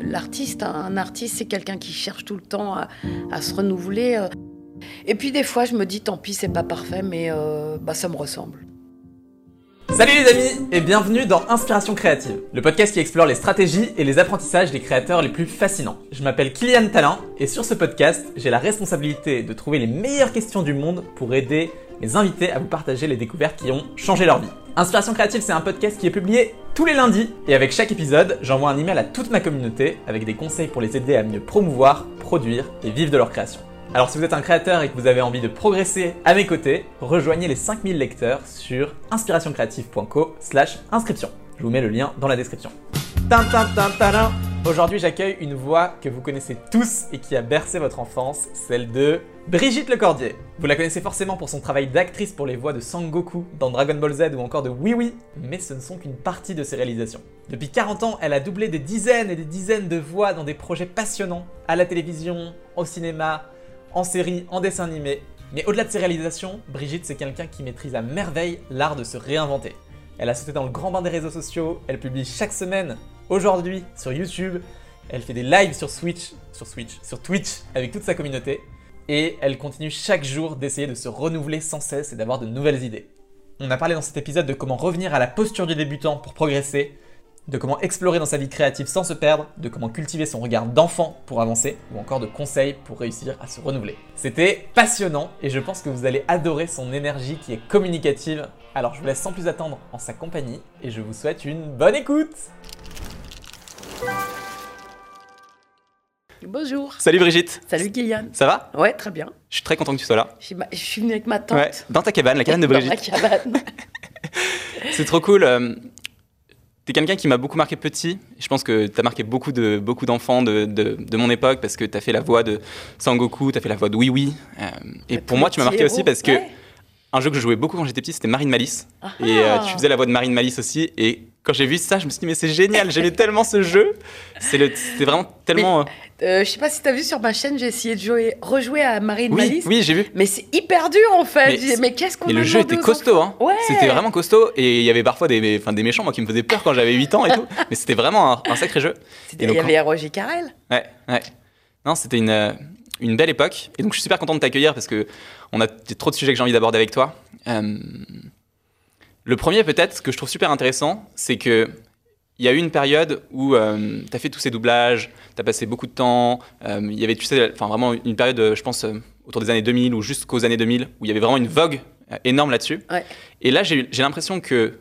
l'artiste. hein. Un artiste, c'est quelqu'un qui cherche tout le temps à, se renouveler. euh. Et puis des fois, je me dis, tant pis, c'est pas parfait, mais euh, bah, ça me ressemble. Salut les amis et bienvenue dans Inspiration créative, le podcast qui explore les stratégies et les apprentissages des créateurs les plus fascinants. Je m'appelle Kylian Talin et sur ce podcast, j'ai la responsabilité de trouver les meilleures questions du monde pour aider mes invités à vous partager les découvertes qui ont changé leur vie. Inspiration créative, c'est un podcast qui est publié tous les lundis et avec chaque épisode, j'envoie un email à toute ma communauté avec des conseils pour les aider à mieux promouvoir, produire et vivre de leur création. Alors si vous êtes un créateur et que vous avez envie de progresser à mes côtés, rejoignez les 5000 lecteurs sur inspirationcreative.co slash inscription. Je vous mets le lien dans la description. Aujourd'hui j'accueille une voix que vous connaissez tous et qui a bercé votre enfance, celle de Brigitte Lecordier. Vous la connaissez forcément pour son travail d'actrice pour les voix de Sangoku dans Dragon Ball Z ou encore de Oui Oui, mais ce ne sont qu'une partie de ses réalisations. Depuis 40 ans, elle a doublé des dizaines et des dizaines de voix dans des projets passionnants, à la télévision, au cinéma, en série, en dessin animé. Mais au-delà de ses réalisations, Brigitte c'est quelqu'un qui maîtrise à merveille l'art de se réinventer. Elle a sauté dans le grand bain des réseaux sociaux, elle publie chaque semaine, aujourd'hui, sur YouTube, elle fait des lives sur Switch, sur Switch, sur Twitch avec toute sa communauté, et elle continue chaque jour d'essayer de se renouveler sans cesse et d'avoir de nouvelles idées. On a parlé dans cet épisode de comment revenir à la posture du débutant pour progresser, de comment explorer dans sa vie créative sans se perdre, de comment cultiver son regard d'enfant pour avancer, ou encore de conseils pour réussir à se renouveler. C'était passionnant et je pense que vous allez adorer son énergie qui est communicative. Alors je vous laisse sans plus attendre en sa compagnie et je vous souhaite une bonne écoute Bonjour. Salut Brigitte Salut Kylian. Ça va? Ouais, très bien. Je suis très content que tu sois là. Je suis, ma- je suis venue avec ma tante. Ouais, dans ta cabane, la cabane de Dans Brigitte. ma cabane. C'est trop cool. euh, T'es quelqu'un qui m'a beaucoup marqué petit. Je pense que t'as marqué beaucoup de beaucoup d'enfants de, de, de mon époque parce que t'as fait la voix de Sangoku, t'as fait la voix de Oui Oui. euh, et pour moi, tu m'as marqué aussi parce que Ouais. un jeu que je jouais beaucoup quand j'étais petit, c'était Marine Malice. Ah Et euh, ah. tu faisais la voix de Marine Malice aussi. Et quand j'ai vu ça, je me suis dit mais c'est génial. J'aimais tellement ce jeu. C'était vraiment tellement. euh, Euh, je sais pas si t'as vu sur ma chaîne, j'ai essayé de jouer, rejouer à Marine oui, Malice. oui, j'ai vu. Mais c'est hyper dur en fait. Mais Mais, qu'est-ce qu'on Et a le jeu était costaud, hein. Ouais. C'était vraiment costaud. Et il y avait parfois des, enfin, des méchants, moi, qui me faisaient peur quand j'avais 8 ans et tout. Mais c'était vraiment un, un sacré jeu. Il y avait Roger Carrel. Ouais, ouais. Non, c'était une, euh, une belle époque. Et donc, je suis super content de t'accueillir parce que on a trop de sujets que j'ai envie d'aborder avec toi. Euh, le premier, peut-être, ce que je trouve super intéressant, c'est que il y a eu une période où tu as fait tous ces doublages, tu as passé beaucoup de temps. euh, Il y avait, tu sais, enfin, vraiment une période, euh, je pense, euh, autour des années 2000 ou jusqu'aux années 2000, où il y avait vraiment une vogue euh, énorme là-dessus. Ouais. Et là, j'ai l'impression que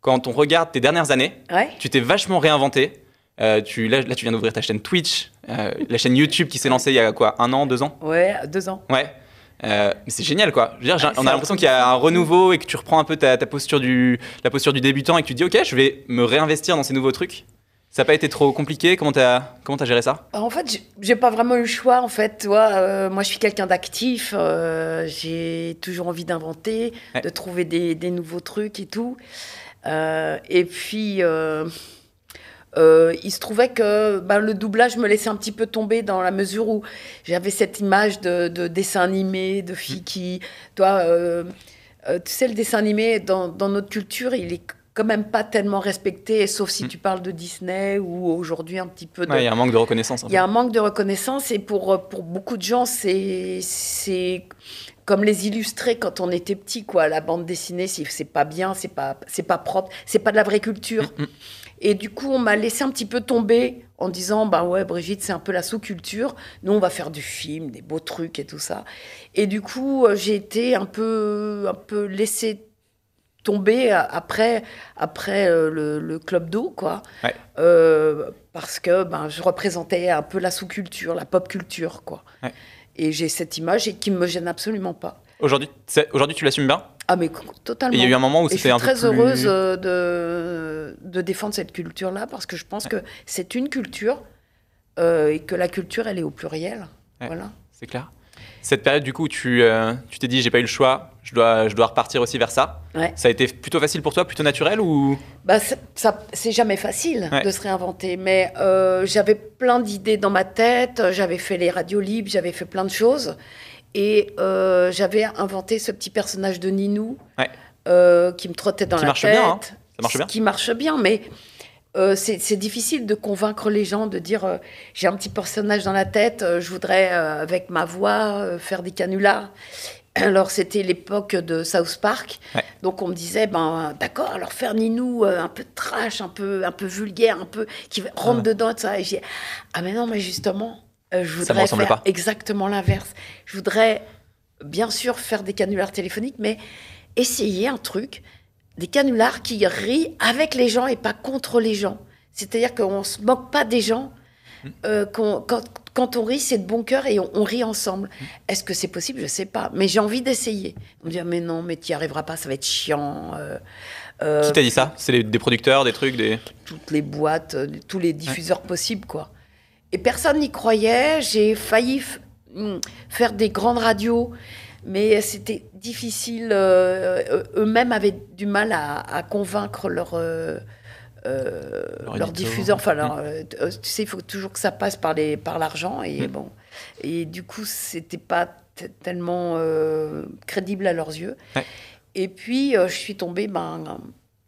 quand on regarde tes dernières années, Ouais. tu t'es vachement réinventé. Euh, tu, là, là, tu viens d'ouvrir ta chaîne Twitch, euh, la chaîne YouTube qui s'est lancée il y a quoi, un an, deux ans? Ouais, deux ans. Ouais. Euh, mais c'est génial quoi. Je veux dire, j'ai- Ah, on a l'impression qu'il y a un renouveau et que tu reprends un peu ta, ta posture du, la posture du débutant et que tu te dis ok, je vais me réinvestir dans ces nouveaux trucs. Ça n'a pas été trop compliqué Comment t'as comment as géré ça? En fait, j'ai- pas vraiment eu le choix. En fait, euh, moi, je suis quelqu'un d'actif. euh, j'ai toujours envie d'inventer, Ouais. de trouver des, des nouveaux trucs et tout. Et puis, euh, il se trouvait que ben, le doublage me laissait un petit peu tomber dans la mesure où j'avais cette image de, de dessin animé, de filles qui, toi, euh, euh, tu sais, le dessin animé dans, dans notre culture, il est quand même pas tellement respecté, sauf si Mm. tu parles de Disney ou aujourd'hui un petit peu de, Ouais, Il y a un manque de reconnaissance. il y a un manque de reconnaissance et pour, euh, pour beaucoup de gens, c'est comme les illustrés quand on était petit, quoi. La bande dessinée, c'est pas bien, c'est pas, pas propre, c'est pas de la vraie culture. Mm, mm. Et du coup, on m'a laissé un petit peu tomber en disant, bah ouais, Brigitte, c'est un peu la sous-culture. Nous, on va faire du film, des beaux trucs et tout ça. Et du coup, euh, j'ai été un peu, un peu laissée tomber euh, après, après euh, le, le club d'eau, quoi. Ouais. Euh, parce que ben, je représentais un peu la sous-culture, la pop culture, quoi. Ouais. Et j'ai cette image et qui me gêne absolument pas. Aujourd'hui, aujourd'hui, tu l'assumes bien? Ah mais Et totalement. il y a eu un moment où je c'était suis un peu très plus... heureuse euh, de, de défendre cette culture-là parce que je pense que c'est une culture euh, et que la culture, elle est au pluriel. Voilà. C'est clair. Cette période, du coup, tu euh, tu t'es dit, j'ai pas eu le choix, je dois, je dois repartir aussi vers ça. Ouais. Ça a été plutôt facile pour toi, plutôt naturel ou? Bah, c'est- ça, c'est jamais facile Ouais. de se réinventer, mais euh, j'avais plein d'idées dans ma tête. J'avais fait les radios libres, j'avais fait plein de choses, et euh, j'avais inventé ce petit personnage de Ninou Ouais. euh, qui me trottait dans Qui la marche tête. bien, hein. Ça marche bien. Qui marche bien, mais euh, c'est difficile de convaincre les gens, de dire euh, j'ai un petit personnage dans la tête, euh, je voudrais avec ma voix faire des canulars. Alors c'était l'époque de South Park, donc on me disait ben d'accord, alors faire Ninou un peu trash, un peu un peu vulgaire, un peu qui rentre dedans et ça. Et j'ai ah mais non mais justement je voudrais faire exactement l'inverse. Je voudrais bien sûr faire des canulars téléphoniques, mais essayer un truc des canulars qui rient avec les gens et pas contre les gens. C'est-à-dire qu'on ne se moque pas des gens. Euh, quand, on rit, c'est de bon cœur et on, rit ensemble. Est-ce que c'est possible? Je ne sais pas. Mais j'ai envie d'essayer. On me dit, ah, mais non, mais tu n'y arriveras pas, ça va être chiant. Euh, euh, Qui t'a dit ça? C'est des producteurs, des trucs des... Toutes les boîtes, tous les diffuseurs possibles, quoi. Et personne n'y croyait. J'ai failli hmm, faire des grandes radios mais c'était difficile. Euh, eux-mêmes avaient du mal à, convaincre leur, euh, euh, leur, diffuseur. Enfin, mm. tu sais, il faut toujours que ça passe par les par l'argent et bon. Et du coup, c'était pas tellement crédible à leurs yeux. Et puis, je suis tombée ben,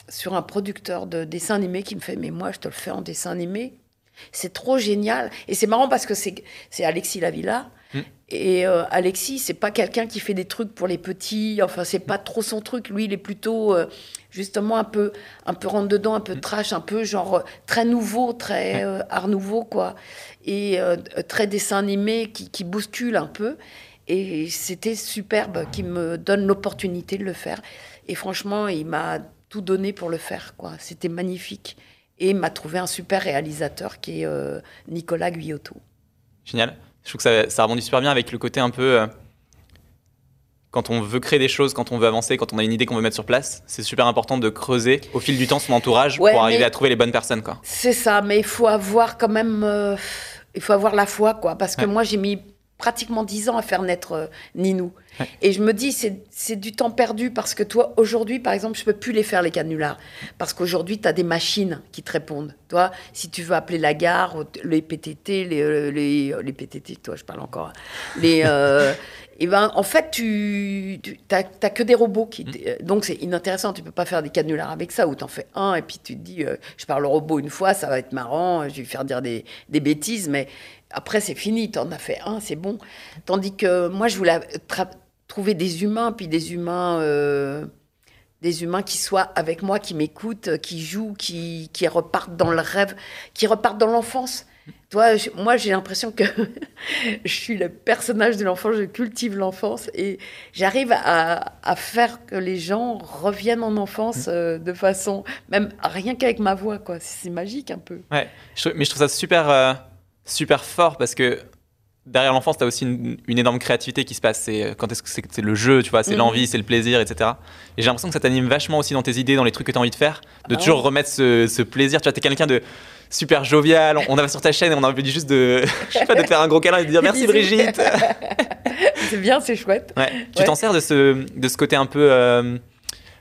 sur un producteur de dessins animés qui me fait Mais moi, je te le fais en dessin animé. C'est trop génial. Et c'est marrant parce que c'est Alexis Lavilla Mm. Et euh, Alexis, c'est pas quelqu'un qui fait des trucs pour les petits. Enfin, c'est pas trop son truc. Lui, il est plutôt euh, justement un peu, un peu rentre dedans, un peu mm. trash, un peu genre euh, très nouveau, très art nouveau, quoi. Et très dessin animé qui, qui, bouscule un peu. Et c'était superbe, qui me donne l'opportunité de le faire. Et franchement, il m'a tout donné pour le faire, quoi. C'était magnifique. Et il m'a trouvé un super réalisateur qui est Nicolas Guyoto. Génial. Je trouve que ça, ça rebondit super bien avec le côté un peu. Euh, quand on veut créer des choses, quand on veut avancer, quand on a une idée qu'on veut mettre sur place, c'est super important de creuser au fil du temps son entourage pour arriver à trouver les bonnes personnes. C'est ça, mais il faut avoir quand même. Euh, il faut avoir la foi, quoi. Parce que moi, j'ai mis pratiquement dix ans à faire naître euh, Ninou. Et je me dis, c'est du temps perdu parce que toi, aujourd'hui, par exemple, je peux plus les faire, les canulars. Parce qu'aujourd'hui, tu as des machines qui te répondent. Toi, si tu veux appeler la gare, les PTT, les, euh, les, euh, les PTT, toi, je parle encore. Les, et ben, en fait, tu n'as que des robots. qui mm. Donc, c'est inintéressant. Tu peux pas faire des canulars avec ça, ou tu en fais un, et puis tu te dis, je parle au robot une fois, ça va être marrant, je vais lui faire dire des, des bêtises, mais après, c'est fini, tu en as fait un, c'est bon. Tandis que moi, je voulais trouver des humains, puis des humains, euh, des humains qui soient avec moi, qui m'écoutent, qui jouent, qui, qui repartent dans le rêve, qui repartent dans l'enfance. Toi, moi, j'ai l'impression que je suis le personnage de l'enfant, je cultive l'enfance et j'arrive à, à, faire que les gens reviennent en enfance euh, de façon, même rien qu'avec ma voix, quoi. C'est magique un peu. Ouais, mais je trouve ça super. Euh, super fort parce que derrière l'enfance, tu as aussi une, énorme créativité qui se passe. C'est euh, quand est-ce que c'est le jeu, tu vois, c'est mhm. l'envie, c'est le plaisir, etc. Et j'ai l'impression que ça t'anime vachement aussi dans tes idées, dans les trucs que tu as envie de faire, de ah toujours remettre ce, plaisir. Tu vois, tu es quelqu'un de super jovial. On, va sur ta chaîne et on a envie juste de, je sais pas, de te faire un gros câlin et de dire merci Brigitte. c'est bien, c'est chouette. Tu t'en sers de ce, de ce côté un peu euh,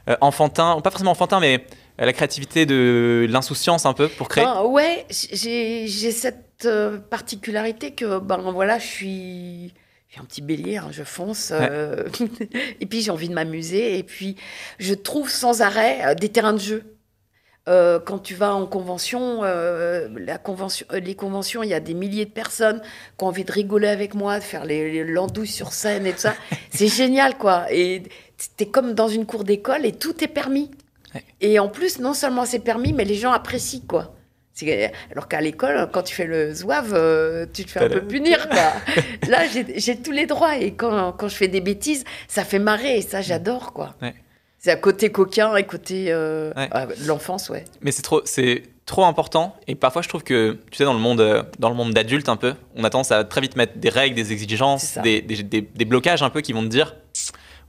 euh, enfantin, pas forcément enfantin, mais la créativité de l'insouciance un peu pour créer ah, Ouais, j'ai cette euh, particularité que, ben voilà, je suis, un petit bélier, hein, je fonce, euh, et puis j'ai envie de m'amuser, et puis je trouve sans arrêt euh, des terrains de jeu. quand tu vas en convention, la convention, les conventions, il y a des milliers de personnes qui ont envie de rigoler avec moi, de faire les, landouilles sur scène et tout ça. C'est génial, quoi. Et es comme dans une cour d'école et tout est permis. Et en plus, non seulement c'est permis, mais les gens apprécient, quoi. Alors qu'à l'école, quand tu fais le zouave, euh, tu te fais un peu punir. Quoi. Là, j'ai tous les droits. Et quand, quand, je fais des bêtises, ça fait marrer. Et ça, j'adore. quoi. C'est à côté coquin et côté euh, ah, l'enfance, ouais. Mais c'est trop, c'est trop important. Et parfois, je trouve que, tu sais, dans le monde, euh, dans le monde d'adulte un peu, on a tendance à très vite mettre des règles, des exigences, des, des, des, blocages un peu qui vont te dire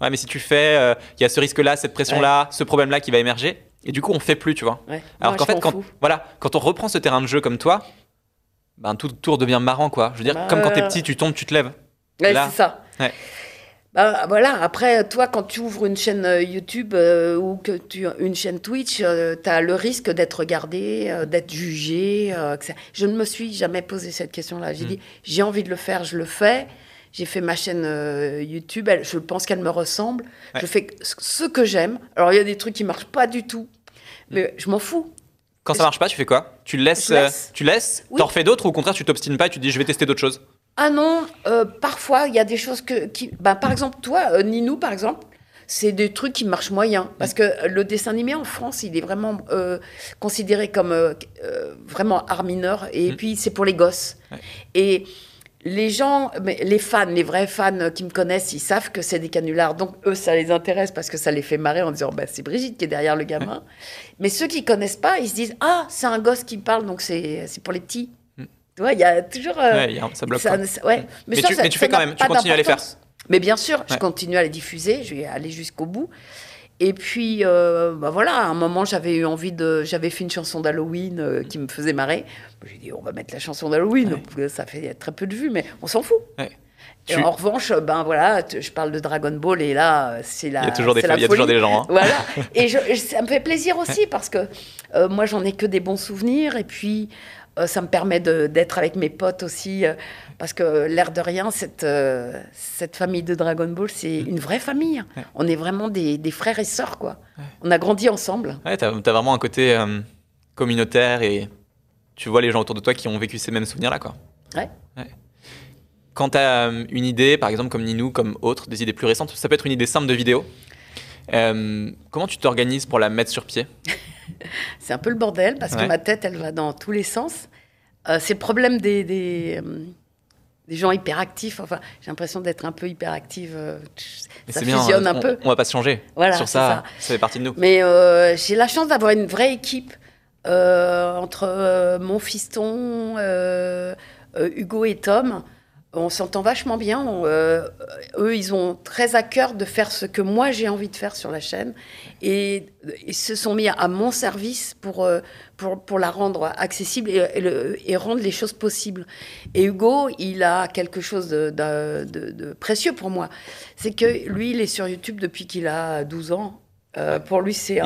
ouais, mais si tu fais, euh, il y a ce risque-là, cette pression-là, ce problème-là qui va émerger. Et du coup, on fait plus, tu vois. Alors qu'en fait, quand, voilà, quand on reprend ce terrain de jeu comme toi, ben, tout tour devient marrant, quoi. Je veux dire, bah, comme quand t'es petit, tu tombes, tu te lèves. Ouais, c'est ça. Bah, voilà, après, toi, quand tu ouvres une chaîne euh, YouTube euh, ou que tu une chaîne Twitch, tu as le risque d'être regardé, d'être jugé. je ne me suis jamais posé cette question-là. J'ai hmm. dit, j'ai envie de le faire, je le fais. J'ai fait ma chaîne euh, YouTube. je pense qu'elle me ressemble. Je fais ce que j'aime. Alors, il y a des trucs qui marchent pas du tout. Mais je m'en fous. Quand ça marche pas, tu fais quoi? Tu laisses, laisse. euh, tu laisses, Oui. t'en refais d'autres ou au contraire tu t'obstines pas et tu dis je vais tester d'autres choses? Ah non, euh, parfois, il y a des choses que. Qui, bah, par exemple, toi, euh, Ninou, par exemple, c'est des trucs qui marchent moyen. Parce que le dessin animé en France, il est vraiment euh, considéré comme euh, euh, vraiment art mineur. Et Mm. puis, c'est pour les gosses. Ouais. Et les gens, mais les fans, les vrais fans qui me connaissent, ils savent que c'est des canulars. Donc, eux, ça les intéresse parce que ça les fait marrer en disant bah, c'est Brigitte qui est derrière le gamin. Mais ceux qui connaissent pas, ils se disent ah, c'est un gosse qui parle, donc c'est c'est pour les petits. Mm. Tu vois, il y a toujours. euh, Ouais, il y a- ça bloque. ça ne-. Mais ça, tu- ça- mais tu ça fais quand même, tu continues à les faire. Mais bien sûr, je continue à les diffuser, je vais aller jusqu'au bout. Et puis, euh, bah voilà, à un moment, j'avais eu envie de. J'avais fait une chanson d'Halloween euh, qui me faisait marrer. J'ai dit, on va mettre la chanson d'Halloween. Ouais. Ça fait très peu de vues, mais on s'en fout. Ouais. Et Tu- en revanche, ben voilà, je parle de Dragon Ball et là, c'est la. Il y a toujours des, il y a toujours des gens. hein. Voilà. Et je- ça me fait plaisir aussi parce que euh, moi, j'en ai que des bons souvenirs. Et puis, ça me permet d'être avec mes potes aussi. euh, parce que l'air de rien, cette, euh, cette famille de Dragon Ball, c'est une vraie famille. Ouais. On est vraiment des, des frères et sœurs, quoi. On a grandi ensemble. Ouais, t'as as vraiment un côté euh, communautaire et tu vois les gens autour de toi qui ont vécu ces mêmes souvenirs-là, quoi. Ouais. Quand t'as euh, une idée, par exemple comme Ninou, comme autre, des idées plus récentes, ça peut être une idée simple de vidéo. Euh, comment tu t'organises pour la mettre sur pied? C'est un peu le bordel parce Ouais. que ma tête, elle va dans tous les sens. Euh, c'est le problème des, des, euh, des gens hyperactifs. Enfin, j'ai l'impression d'être un peu hyperactive. Mais ça bien, fusionne on, un peu. on va pas se changer. Voilà, sur ça, ça. ça fait partie de nous. Mais j'ai la chance d'avoir une vraie équipe entre mon fiston, Hugo et Tom. On s'entend vachement bien. On, euh, eux, ils ont très à cœur de faire ce que moi j'ai envie de faire sur la chaîne. Et ils se sont mis à mon service pour, euh, pour, pour la rendre accessible et, et le- et rendre les choses possibles. Et Hugo, il a quelque chose de, de- de- de précieux pour moi. C'est que lui, il est sur YouTube depuis qu'il a 12 ans. Euh, pour lui, c'est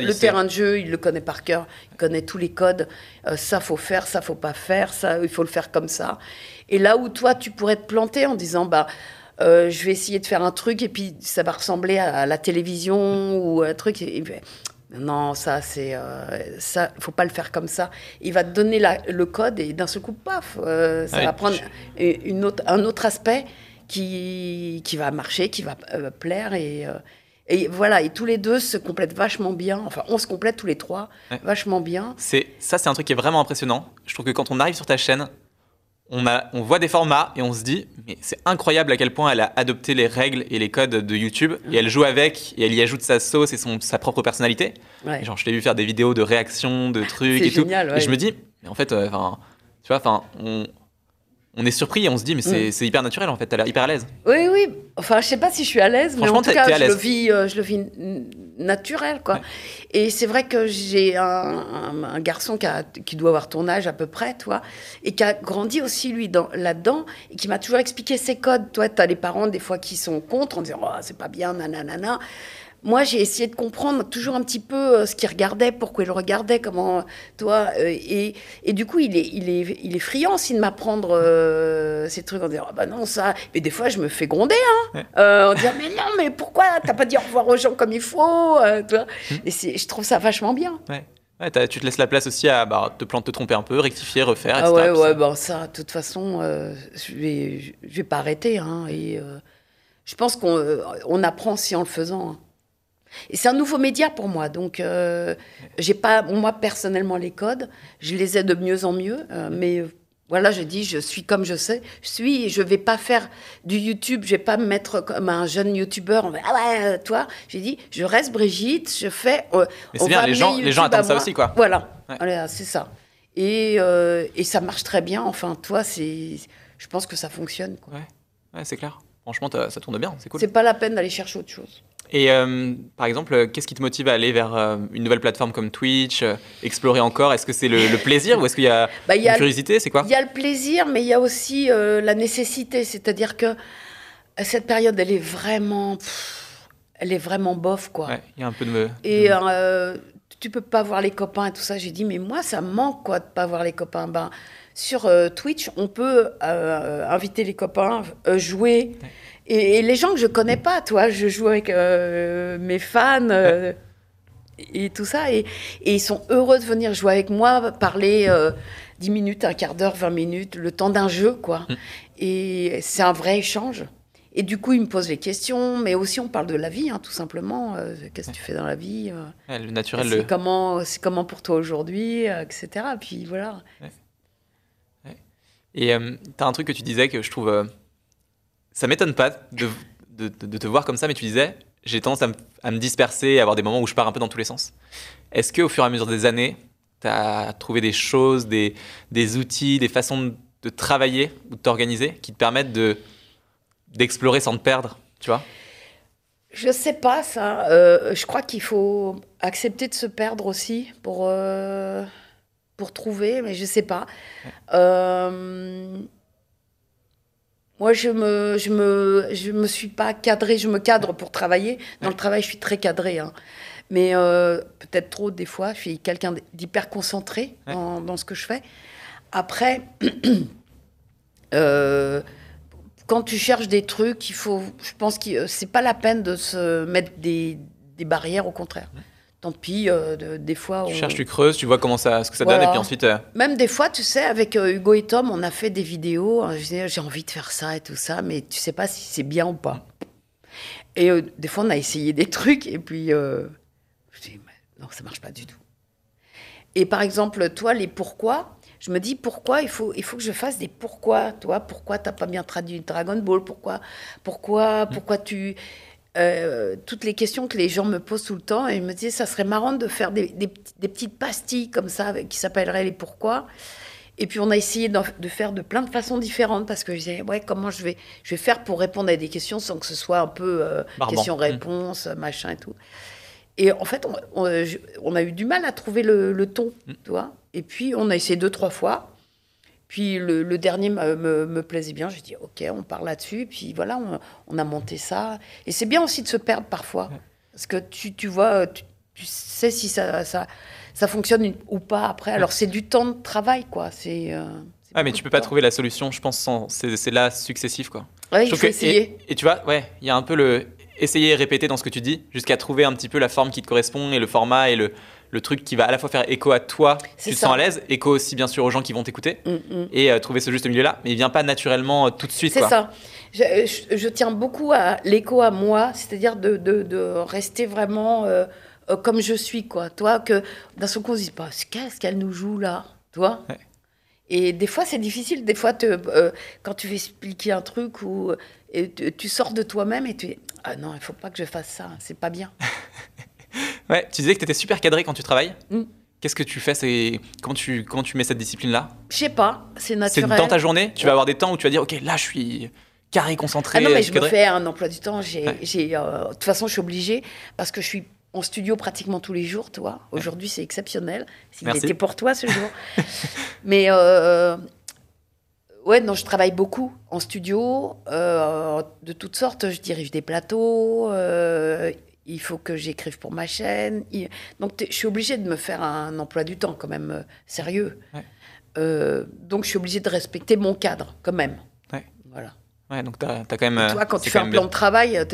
le terrain de jeu, il le connaît par cœur, il connaît tous les codes. Ça faut faire, ça faut pas faire, ça il faut le faire comme ça. Et là où toi, tu pourrais te planter en disant bah euh, je vais essayer de faire un truc et puis ça va ressembler à la télévision ou un truc. Et, et puis, non, ça c'est euh, ça, faut pas le faire comme ça. Il va te donner la- le code et d'un seul coup, paf, euh, ça Ouais, va prendre une autre, un autre aspect qui, qui va marcher, qui va euh, plaire et et voilà, et tous les deux se complètent vachement bien. Enfin, on se complète tous les trois Ouais. vachement bien. C'est ça, c'est un truc qui est vraiment impressionnant. Je trouve que quand on arrive sur ta chaîne, on, a, on voit des formats et on se dit, mais c'est incroyable à quel point elle a adopté les règles et les codes de YouTube et elle joue avec et elle y ajoute sa sauce et son, sa propre personnalité. Ouais. Genre, je t'ai vu faire des vidéos de réactions, de trucs C'est et tout. ouais. Et je me dis, mais en fait, euh, enfin, tu vois, enfin, on, on est surpris et on se dit, mais c'est Mm. c'est hyper naturel en fait. T'as l'air hyper à l'aise. Oui, oui. Enfin, je sais pas si je suis à l'aise, mais en tout cas, à je le vis, euh, je le vis naturel, quoi. Ouais. Et c'est vrai que j'ai un, un- un garçon qui, a- qui doit avoir ton âge à peu près, toi, et qui a grandi aussi lui dans- là-dedans, et qui m'a toujours expliqué ses codes. Toi, tu as les parents des fois qui sont contre, en disant oh, c'est pas bien, nanana. Moi, j'ai essayé de comprendre toujours un petit peu euh, ce qu'il regardait, pourquoi il le regardait, comment, toi, euh, et, et du coup, il est, il est, il est friand aussi de m'apprendre euh, ces trucs en disant, ah bah non, ça. Mais des fois, je me fais gronder, hein, Ouais. euh, en disant, mais non, mais pourquoi t'as pas dit au revoir aux gens comme il faut, euh, tu vois Hmm. Et je trouve ça vachement bien. Ouais. Tu te laisses la place aussi à bah, te, plan- te tromper un peu, rectifier, refaire, etc. Ah ouais, ouais, ça- bon, ça, de toute façon, je vais, je vais pas arrêter, hein, et je pense qu'on on apprend aussi en le faisant. hein. Et c'est un nouveau média pour moi, donc euh, j'ai pas, moi personnellement, les codes, je les ai de mieux en mieux, euh, mais euh, voilà, je dis, je suis comme je sais, je suis, et je vais pas faire du YouTube, je vais pas me mettre comme un jeune YouTuber, on va, ah ouais, euh, toi, j'ai dit, je reste Brigitte, je fais. euh, Mais c'est bien, les gens- les gens attendent ça aussi, quoi. Voilà, Ouais. Voilà, c'est ça. Et, et ça marche très bien. Enfin, toi, c'est, je pense que ça fonctionne. quoi. Ouais, ouais c'est clair. Franchement, ça tourne bien, c'est cool. C'est pas la peine d'aller chercher autre chose. Et euh, par exemple, euh, qu'est-ce qui te motive à aller vers euh, une nouvelle plateforme comme Twitch, euh, explorer encore? Est-ce que c'est le, le plaisir ou est-ce qu'il y a Bah, y a- curiosité? C'est quoi? Il y a le plaisir, mais il y a aussi la nécessité. C'est-à-dire que cette période, elle est vraiment, pff, elle est vraiment bof, quoi. Ouais, il y a un peu de. Et de- tu peux pas voir les copains et tout ça. J'ai dit, mais moi, ça me manque, quoi, de pas voir les copains. Ben, sur Twitch, on peut inviter les copains, jouer. Et, et les gens que je connais pas, toi, je joue avec euh, mes fans. euh, et tout ça. Et, et ils sont heureux de venir jouer avec moi, parler euh, 10 minutes, un quart d'heure, 20 minutes, le temps d'un jeu, quoi. Mm. Et c'est un vrai échange. Et du coup, ils me posent les questions, mais aussi on parle de la vie, hein, tout simplement. Euh, Qu'est-ce que tu fais dans la vie Ouais, le naturel, C'est le... comment, comment pour toi aujourd'hui, etc. Puis voilà. Et euh, t'as un truc que tu disais que je trouve. Ça m'étonne pas de, de, de- de te voir comme ça, mais tu disais j'ai tendance à me, à me disperser, à avoir des moments où je pars un peu dans tous les sens. Est-ce qu'au fur et à mesure des années, t'as trouvé des choses, des, des outils, des façons de, de travailler ou de t'organiser qui te permettent de d'explorer sans te perdre, tu vois? Je sais pas ça. Euh, je crois qu'il faut accepter de se perdre aussi pour, euh, pour trouver, mais je sais pas. Euh, moi, je me, je me, je me suis pas cadrée. Je me cadre pour travailler. Dans le travail, je suis très cadrée. hein. Mais euh, peut-être trop des fois. Je suis quelqu'un d'hyper concentré Ouais. dans, dans ce que je fais. Après, euh, quand tu cherches des trucs, il faut, je pense que c'est pas la peine de se mettre des, des barrières, au contraire. Tant pis, euh, de- des fois. Tu on- cherches, tu creuses, tu vois comment ça, ce que ça donne, et puis ensuite. euh, Même des fois, tu sais, avec euh, Hugo et Tom, on a fait des vidéos. je disais, j'ai envie de faire ça et tout ça, mais tu sais pas si c'est bien ou pas. Et des fois, on a essayé des trucs, et puis je dis, non, ça marche pas du tout. Et par exemple, toi, les pourquoi, je me dis pourquoi il faut, il faut que je fasse des pourquoi. Toi, pourquoi t'as pas bien traduit Dragon Ball? Pourquoi, pourquoi, pourquoi tu euh, toutes les questions que les gens me posent tout le temps et je me disais ça serait marrant de faire des, des petits- des petites pastilles comme ça avec, qui s'appelleraient les pourquoi. Et puis on a essayé de faire de plein de façons différentes parce que je disais ouais comment je vais je vais faire pour répondre à des questions sans que ce soit un peu euh, question-réponse machin et tout. Et en fait, on, on- je- on a eu du mal à trouver le, le ton, Mm. tu vois. Et puis, on a essayé deux, trois fois. Puis, le, le dernier me, me- me plaisait bien. J'ai dit, OK, on part là-dessus. Puis, voilà, on, on a monté ça. Et c'est bien aussi de se perdre parfois. Parce que tu, tu vois, tu, tu sais si ça, ça, ça fonctionne ou pas après. Alors, c'est du temps de travail, quoi. C'est. euh, Ouais, mais tu peux pas temps. trouver la solution, je pense, sans. C'est là successif, quoi. Ouais, Je il faut que- essayer. Et, et tu vois, ouais, il y a un peu le essayer et répéter dans ce que tu dis, jusqu'à trouver un petit peu la forme qui te correspond et le format et le, le truc qui va à la fois faire écho à toi, tu te sens à l'aise, écho aussi bien sûr aux gens qui vont t'écouter, Mm, mm. et euh, trouver ce juste milieu là, mais il vient pas naturellement euh, tout de suite. C'est ça. Je, je- je tiens beaucoup à l'écho à moi, c'est-à-dire de, de- de rester vraiment euh, comme je suis, quoi. Toi, que d'un seul coup, on se dit pas, qu'est-ce qu'elle nous joue là, toi? Ouais. Et des fois, c'est difficile. Des fois, te- quand tu veux expliquer un truc ou tu, tu sors de toi-même et tu dis, ah non, il faut pas que je fasse ça, c'est pas bien. Ouais, tu disais que tu étais super cadré quand tu travailles. Mm. Qu'est-ce que tu fais c'est quand tu quand tu mets cette discipline là Je sais pas, c'est C'est naturel. dans ta journée, tu vas avoir des temps où tu vas dire OK, là je suis carré concentré, Ah non, mais je me fais un emploi du temps. J'ai, Ouais. euh, de toute façon, je suis obligée parce que je suis en studio pratiquement tous les jours, toi. Aujourd'hui, c'est exceptionnel. S'il Merci. était pour toi ce jour. mais euh, ouais, non, je travaille beaucoup en studio, euh, de toutes sortes. Je dirige des plateaux. euh, il faut que j'écrive pour ma chaîne. Donc, je suis obligée de me faire un emploi du temps quand même euh, sérieux. Ouais. Euh, donc, je suis obligée de respecter mon cadre quand même. Ouais. Voilà. Ouais, donc tu as, quand même euh, Toi, quand c'est tu fais un plan bien. de travail,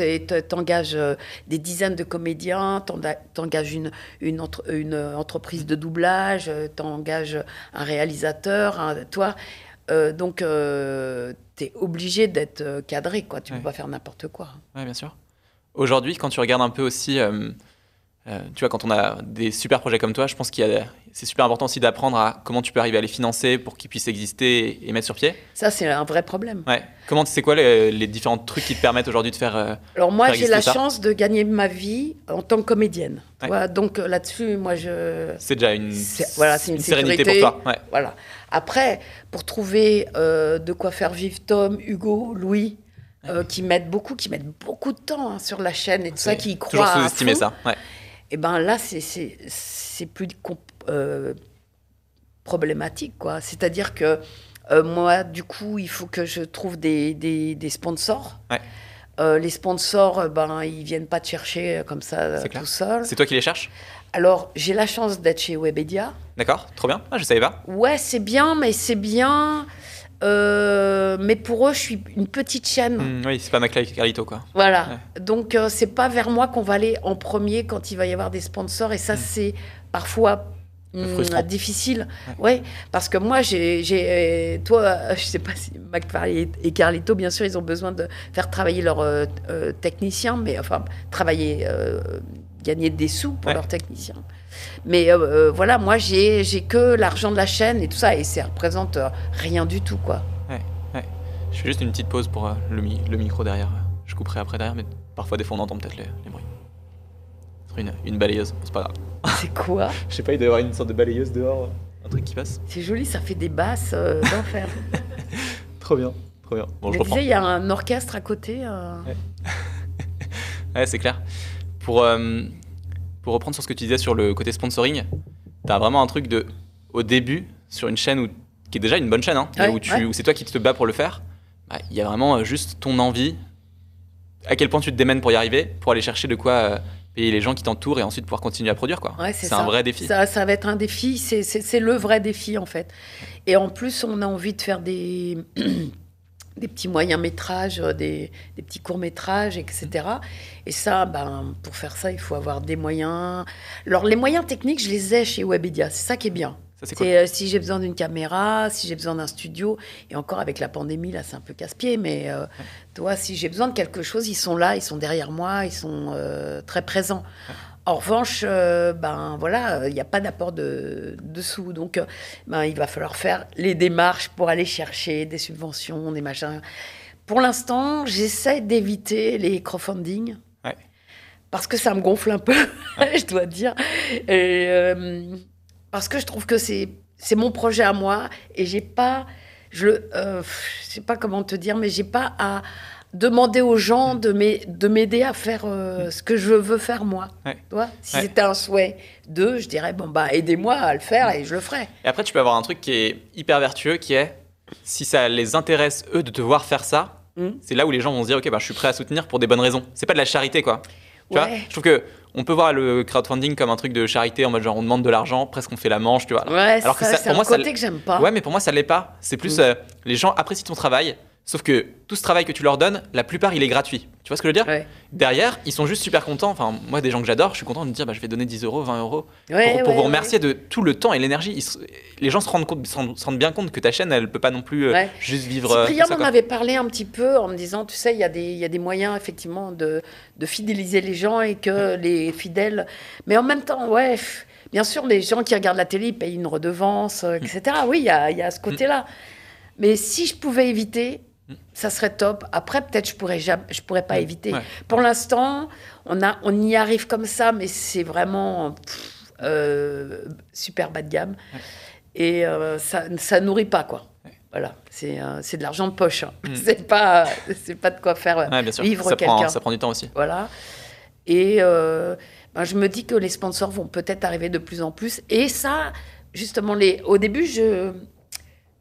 t'engages euh, des dizaines de comédiens, t'engages une, une, entre- une euh, entreprise de doublage, euh, t'engages un réalisateur, un- toi. euh, donc, tu es obligé d'être euh, cadré, quoi. Tu Ouais. peux pas faire n'importe quoi. Ouais, bien sûr. Aujourd'hui, quand tu regardes un peu aussi, euh, euh, tu vois, quand on a des super projets comme toi, je pense qu'il y a, c'est super important aussi d'apprendre à comment tu peux arriver à les financer pour qu'ils puissent exister et, et mettre sur pied. Ça, c'est un vrai problème. Ouais. Comment, c'est quoi les, les différents trucs qui te permettent aujourd'hui de faire euh, Alors moi, j'ai la ça. chance de gagner ma vie en tant que comédienne. Ouais. donc là-dessus, moi, je... C'est déjà une, voilà, c'est une sérénité sécurité. pour toi. Ouais. Voilà. Après, pour trouver de quoi faire vivre Tom, Hugo, Louis, euh, qui mettent beaucoup, qui mettent beaucoup de temps hein, sur la chaîne et tout ça, qui y toujours croient à sous-estimer ça. Ouais. Et ben là, c'est plus euh, problématique, quoi. C'est-à-dire que euh, moi, du coup, il faut que je trouve des, des, des sponsors. Ouais. Les sponsors, ben, ils viennent pas te chercher comme ça clair. tout seul. C'est toi qui les cherches? Alors, j'ai la chance d'être chez Webedia. D'accord Trop bien. Ah, je savais pas. Ouais, c'est bien, mais c'est bien. Euh, mais pour eux, je suis une petite chaîne. Mm, oui, c'est pas Carlito, quoi. Voilà. Donc, euh, c'est pas vers moi qu'on va aller en premier quand il va y avoir des sponsors. Et ça, Mm. c'est parfois Frustrant. difficile. Ouais. parce que moi, j'ai, euh, toi, euh, je sais pas si McFly et Carlito, bien sûr, ils ont besoin de faire travailler leurs euh, techniciens, mais enfin, travailler, gagner des sous pour Ouais. leurs techniciens. Mais euh, euh, voilà, moi, j'ai, que l'argent de la chaîne et tout ça, et ça représente euh, rien du tout, quoi. Je fais juste une petite pause pour euh, le, mi- le micro derrière. Je couperai après derrière, mais parfois, des fois, on entend peut-être les, les bruits. Une, une balayeuse, c'est pas grave. C'est quoi? Je sais pas, il doit y avoir une sorte de balayeuse dehors, un truc qui passe. C'est joli, ça fait des basses euh, d'enfer. Trop bien, trop bien. Bon, je disais, il y a un orchestre à côté. Ouais, c'est clair. Pour, euh, pour reprendre sur ce que tu disais sur le côté sponsoring, t'as vraiment un truc de, au début, sur une chaîne où, qui est déjà une bonne chaîne, hein, Ouais, où, tu- ouais. où c'est toi qui te bats pour le faire, bah, il y a vraiment euh, juste ton envie, à quel point tu te démènes pour y arriver, pour aller chercher de quoi euh, payer les gens qui t'entourent et ensuite pouvoir continuer à produire. quoi. Ouais, c'est un vrai défi. Ça, ça va être un défi, c'est le vrai défi en fait. Et en plus, on a envie de faire des, des petits moyens métrages, euh, des, des petits courts métrages, etc. Et ça, ben, pour faire ça, il faut avoir des moyens. Alors, les moyens techniques, je les ai chez Webedia, c'est ça qui est bien. Ça, c'est euh, si j'ai besoin d'une caméra, si j'ai besoin d'un studio, et encore avec la pandémie, là, c'est un peu casse-pied, mais euh, toi, si j'ai besoin de quelque chose, ils sont là, ils sont derrière moi, ils sont euh, très présents. En revanche, euh, ben voilà, il n'y a pas d'apport de, de sous, donc euh, ben, il va falloir faire les démarches pour aller chercher des subventions, des machins. Pour l'instant, j'essaie d'éviter les crowdfunding. Ouais. Parce que ça me gonfle un peu, je dois dire. Et, euh, parce que je trouve que c'est c'est mon projet à moi et j'ai pas je le euh, je sais pas comment te dire mais j'ai pas à demander aux gens de m'ai- de m'aider à faire euh, ce que je veux faire moi Ouais. si Ouais. c'était un souhait d'eux je dirais bon bah aidez-moi à le faire et je le ferai Et après, tu peux avoir un truc qui est hyper vertueux, qui est, si ça les intéresse, eux, de te voir faire ça, Mm. c'est là où les gens vont se dire, ok, bah, je suis prêt à soutenir pour des bonnes raisons. C'est pas de la charité, quoi. Tu Ouais. vois je trouve que on peut voir le crowdfunding comme un truc de charité, en mode genre on demande de l'argent, presque on fait la manche, tu vois. ouais Alors que ça, pour moi, ça côté que j'aime pas Ouais, mais pour moi, ça l'est pas. C'est plus Mm. euh, les gens apprécient ton travail, sauf que tout ce travail que tu leur donnes, la plupart, il est gratuit. Tu vois ce que je veux dire ouais. Derrière, ils sont juste super contents. Enfin, moi, des gens que j'adore, je suis content de me dire, bah, je vais donner 10 euros, 20 euros Ouais, pour, pour ouais, vous remercier de tout le temps et l'énergie. Les gens se rendent, compte, se rendent- bien compte que ta chaîne, elle peut pas non plus euh, juste vivre. euh, Cyprien m'en avait parlé un petit peu en me disant, tu sais, il y, a des- il y a des moyens effectivement de, de fidéliser les gens et que les fidèles... Mais en même temps, ouais, bien sûr, les gens qui regardent la télé, ils payent une redevance, euh, etc. Oui, il y a, il y a ce côté-là. Mais si je pouvais éviter, ça serait top. Après, peut-être je pourrais jamais, je pourrais pas éviter. Ouais. Pour l'instant, on, a, on y arrive comme ça, mais c'est vraiment pff, euh, super bas de gamme. Et euh, ça, ça nourrit pas, quoi. Voilà, c'est euh, de l'argent de poche. hein. Mm. C'est pas, c'est pas de quoi faire vivre quelqu'un. ça prend du temps aussi. Voilà. Et euh, ben, je me dis que les sponsors vont peut-être arriver de plus en plus. Et ça, justement, les... au début, je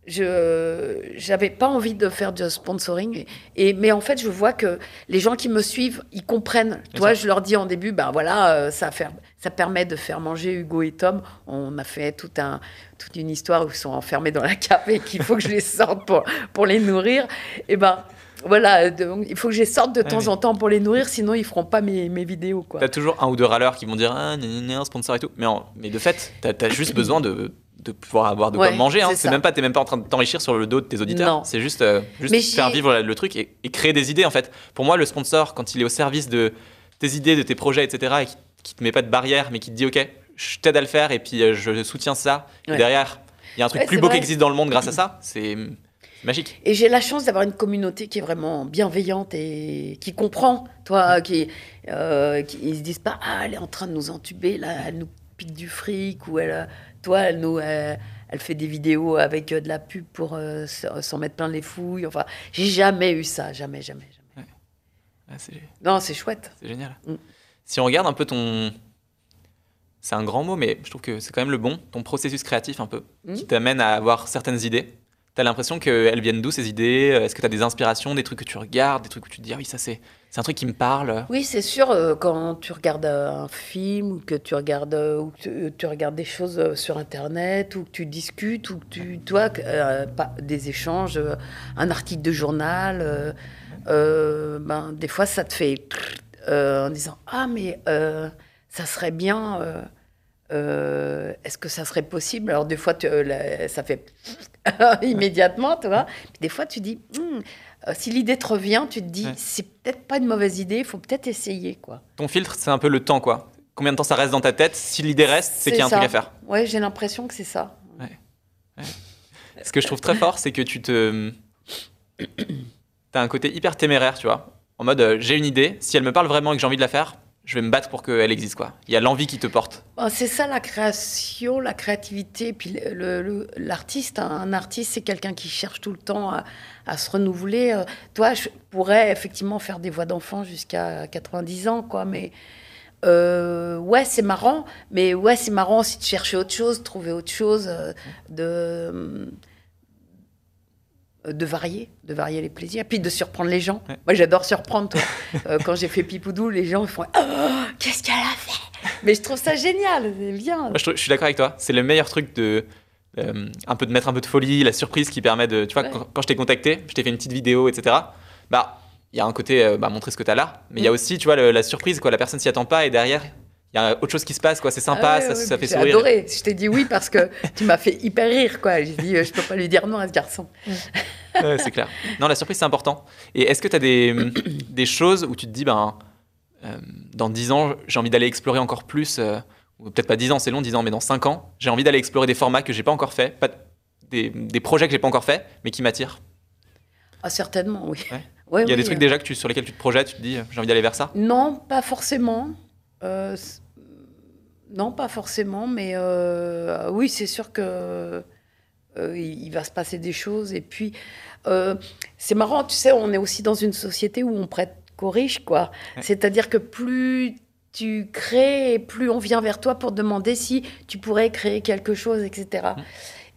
je j'avais pas envie de faire de sponsoring. Et mais en fait je vois que les gens qui me suivent ils comprennent. Toi je leur dis en début ben voilà euh, ça fait ça permet de faire manger Hugo et Tom. On a fait tout un toute une histoire où ils sont enfermés dans la cave et qu'il faut que je les sorte pour pour les nourrir. Et ben voilà donc, il faut que je les sorte de temps mais- en temps pour les nourrir sinon ils feront pas mes, mes vidéos quoi. T'as toujours un ou deux râleurs qui vont dire ah, gna, gna, sponsor et tout. Mais, en- mais de fait, t'as as juste besoin de, de pouvoir avoir de quoi manger. hein. c'est même pas, t'es même pas en train de t'enrichir sur le dos de tes auditeurs. C'est juste, euh, juste faire vivre le truc et, et créer des idées en fait. Pour moi, le sponsor, quand il est au service de tes idées, de tes projets, etc., et qui, qui te met pas de barrière, mais qui te dit ok, je t'aide à le faire et puis euh, je soutiens ça. Et derrière, il y a un truc Ouais, plus beau qui existe dans le monde grâce à ça. C'est magique. Et j'ai la chance d'avoir une communauté qui est vraiment bienveillante et qui comprend, toi, qui, euh, qui ils se disent pas ah elle est en train de nous entuber là, elle nous pique du fric ou elle, euh, toi elle nous, euh, elle fait des vidéos avec euh, de la pub pour euh, s'en mettre plein les fouilles. Enfin, j'ai jamais eu ça, jamais, jamais, jamais. Non, c'est chouette. c'est génial. Mm. Si on regarde un peu ton. C'est un grand mot, mais je trouve que c'est quand même le bon, ton processus créatif un peu, Mm. qui t'amène à avoir certaines idées. T'as l'impression qu'elles viennent d'où ces idées? Est-ce que tu as des inspirations, des trucs que tu regardes, des trucs où tu te dis ah oui ça c'est c'est un truc qui me parle? Oui, c'est sûr, euh, quand tu regardes euh, un film ou que tu regardes, euh, ou tu, regardes des choses sur Internet ou que tu discutes ou que tu, toi, pas, des échanges, un article de journal, ben, des fois ça te fait en disant Ah, mais ça serait bien. Est-ce que ça serait possible? Alors, des fois, tu, ça fait immédiatement, tu vois. Puis des fois, tu dis, hmm, euh, si l'idée te revient, tu te dis, c'est peut-être pas une mauvaise idée, il faut peut-être essayer, quoi. Ton filtre, c'est un peu le temps, quoi. Combien de temps ça reste dans ta tête? Si l'idée reste, c'est qu'il y a un truc à faire. Ouais, j'ai l'impression que c'est ça. Ce que je trouve très fort, c'est que tu te. T'as un côté hyper téméraire, tu vois. En mode, euh, j'ai une idée, si elle me parle vraiment et que j'ai envie de la faire, je vais me battre pour qu'elle existe. Quoi. Il y a l'envie qui te porte. Bah, c'est ça la création, la créativité. Puis l'artiste, un artiste, c'est quelqu'un qui cherche tout le temps à, se renouveler. Euh, toi, je pourrais effectivement faire des voix d'enfant jusqu'à 90 ans, quoi, mais. Euh, ouais, c'est marrant, mais ouais, c'est marrant aussi de chercher autre chose, de trouver autre chose, euh, de de varier, de varier les plaisirs, puis de surprendre les gens. Moi, j'adore surprendre. Toi. Euh, quand j'ai fait Pipoudou, les gens font oh, Qu'est-ce qu'elle a fait? Mais je trouve ça génial, c'est bien. je, suis d'accord avec toi. C'est le meilleur truc de. Euh, un peu de mettre un peu de folie, la surprise qui permet de. Tu vois, quand, je t'ai contacté, je t'ai fait une petite vidéo, etc. Bah, il y a un côté, euh, bah, montrer ce que tu as là, mais il y a mm. aussi, tu vois, la surprise, quoi. La personne s'y attend pas et derrière, il y a autre chose qui se passe, quoi. C'est sympa, ah ça, ça, fait sourire. J'ai adoré. Je t'ai dit oui parce que tu m'as fait hyper rire, quoi. J'ai dit, je peux pas lui dire non à ce garçon. C'est clair. Non, la surprise, c'est important. Et est-ce que tu as des, des, choses où tu te dis, ben, euh, dans 10 ans, j'ai envie d'aller explorer encore plus, euh, ou peut-être pas 10 ans, c'est long, 10 ans, mais dans 5 ans, j'ai envie d'aller explorer des formats que j'ai pas encore fait, pas, des, des, projets que j'ai pas encore fait, mais qui m'attirent? Ah, Certainement, oui. Il y a des trucs déjà que tu, sur lesquels tu te projettes, tu te dis, j'ai envie d'aller vers ça? Non, pas forcément. Euh, non, pas forcément, mais oui, c'est sûr que il, va se passer des choses. Et puis, euh, c'est marrant, tu sais, on est aussi dans une société où on prête qu'aux riches, quoi. C'est-à-dire que plus tu crées, plus on vient vers toi pour demander si tu pourrais créer quelque chose, etc. Mm.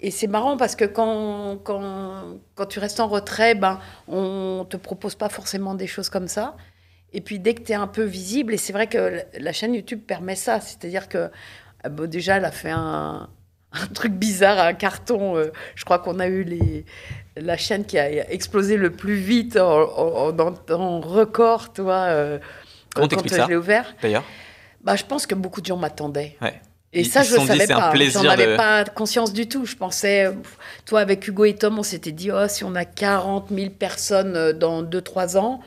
Et c'est marrant parce que quand, quand, quand, tu restes en retrait, ben, on te propose pas forcément des choses comme ça. Et puis dès que tu es un peu visible, et c'est vrai que la chaîne YouTube permet ça, c'est-à-dire que euh, déjà, elle a fait un, un truc bizarre, un carton. Euh, je crois qu'on a eu les, la chaîne qui a explosé le plus vite en, en, record, toi, euh, quand je l'ai ouvert. D'ailleurs? Bah, Je pense que beaucoup de gens m'attendaient. Et ça, je ne savais pas. J'en avais pas conscience du tout. Je pensais, toi, avec Hugo et Tom, on s'était dit, oh, si on a 40 000 personnes euh, dans 2-3 ans,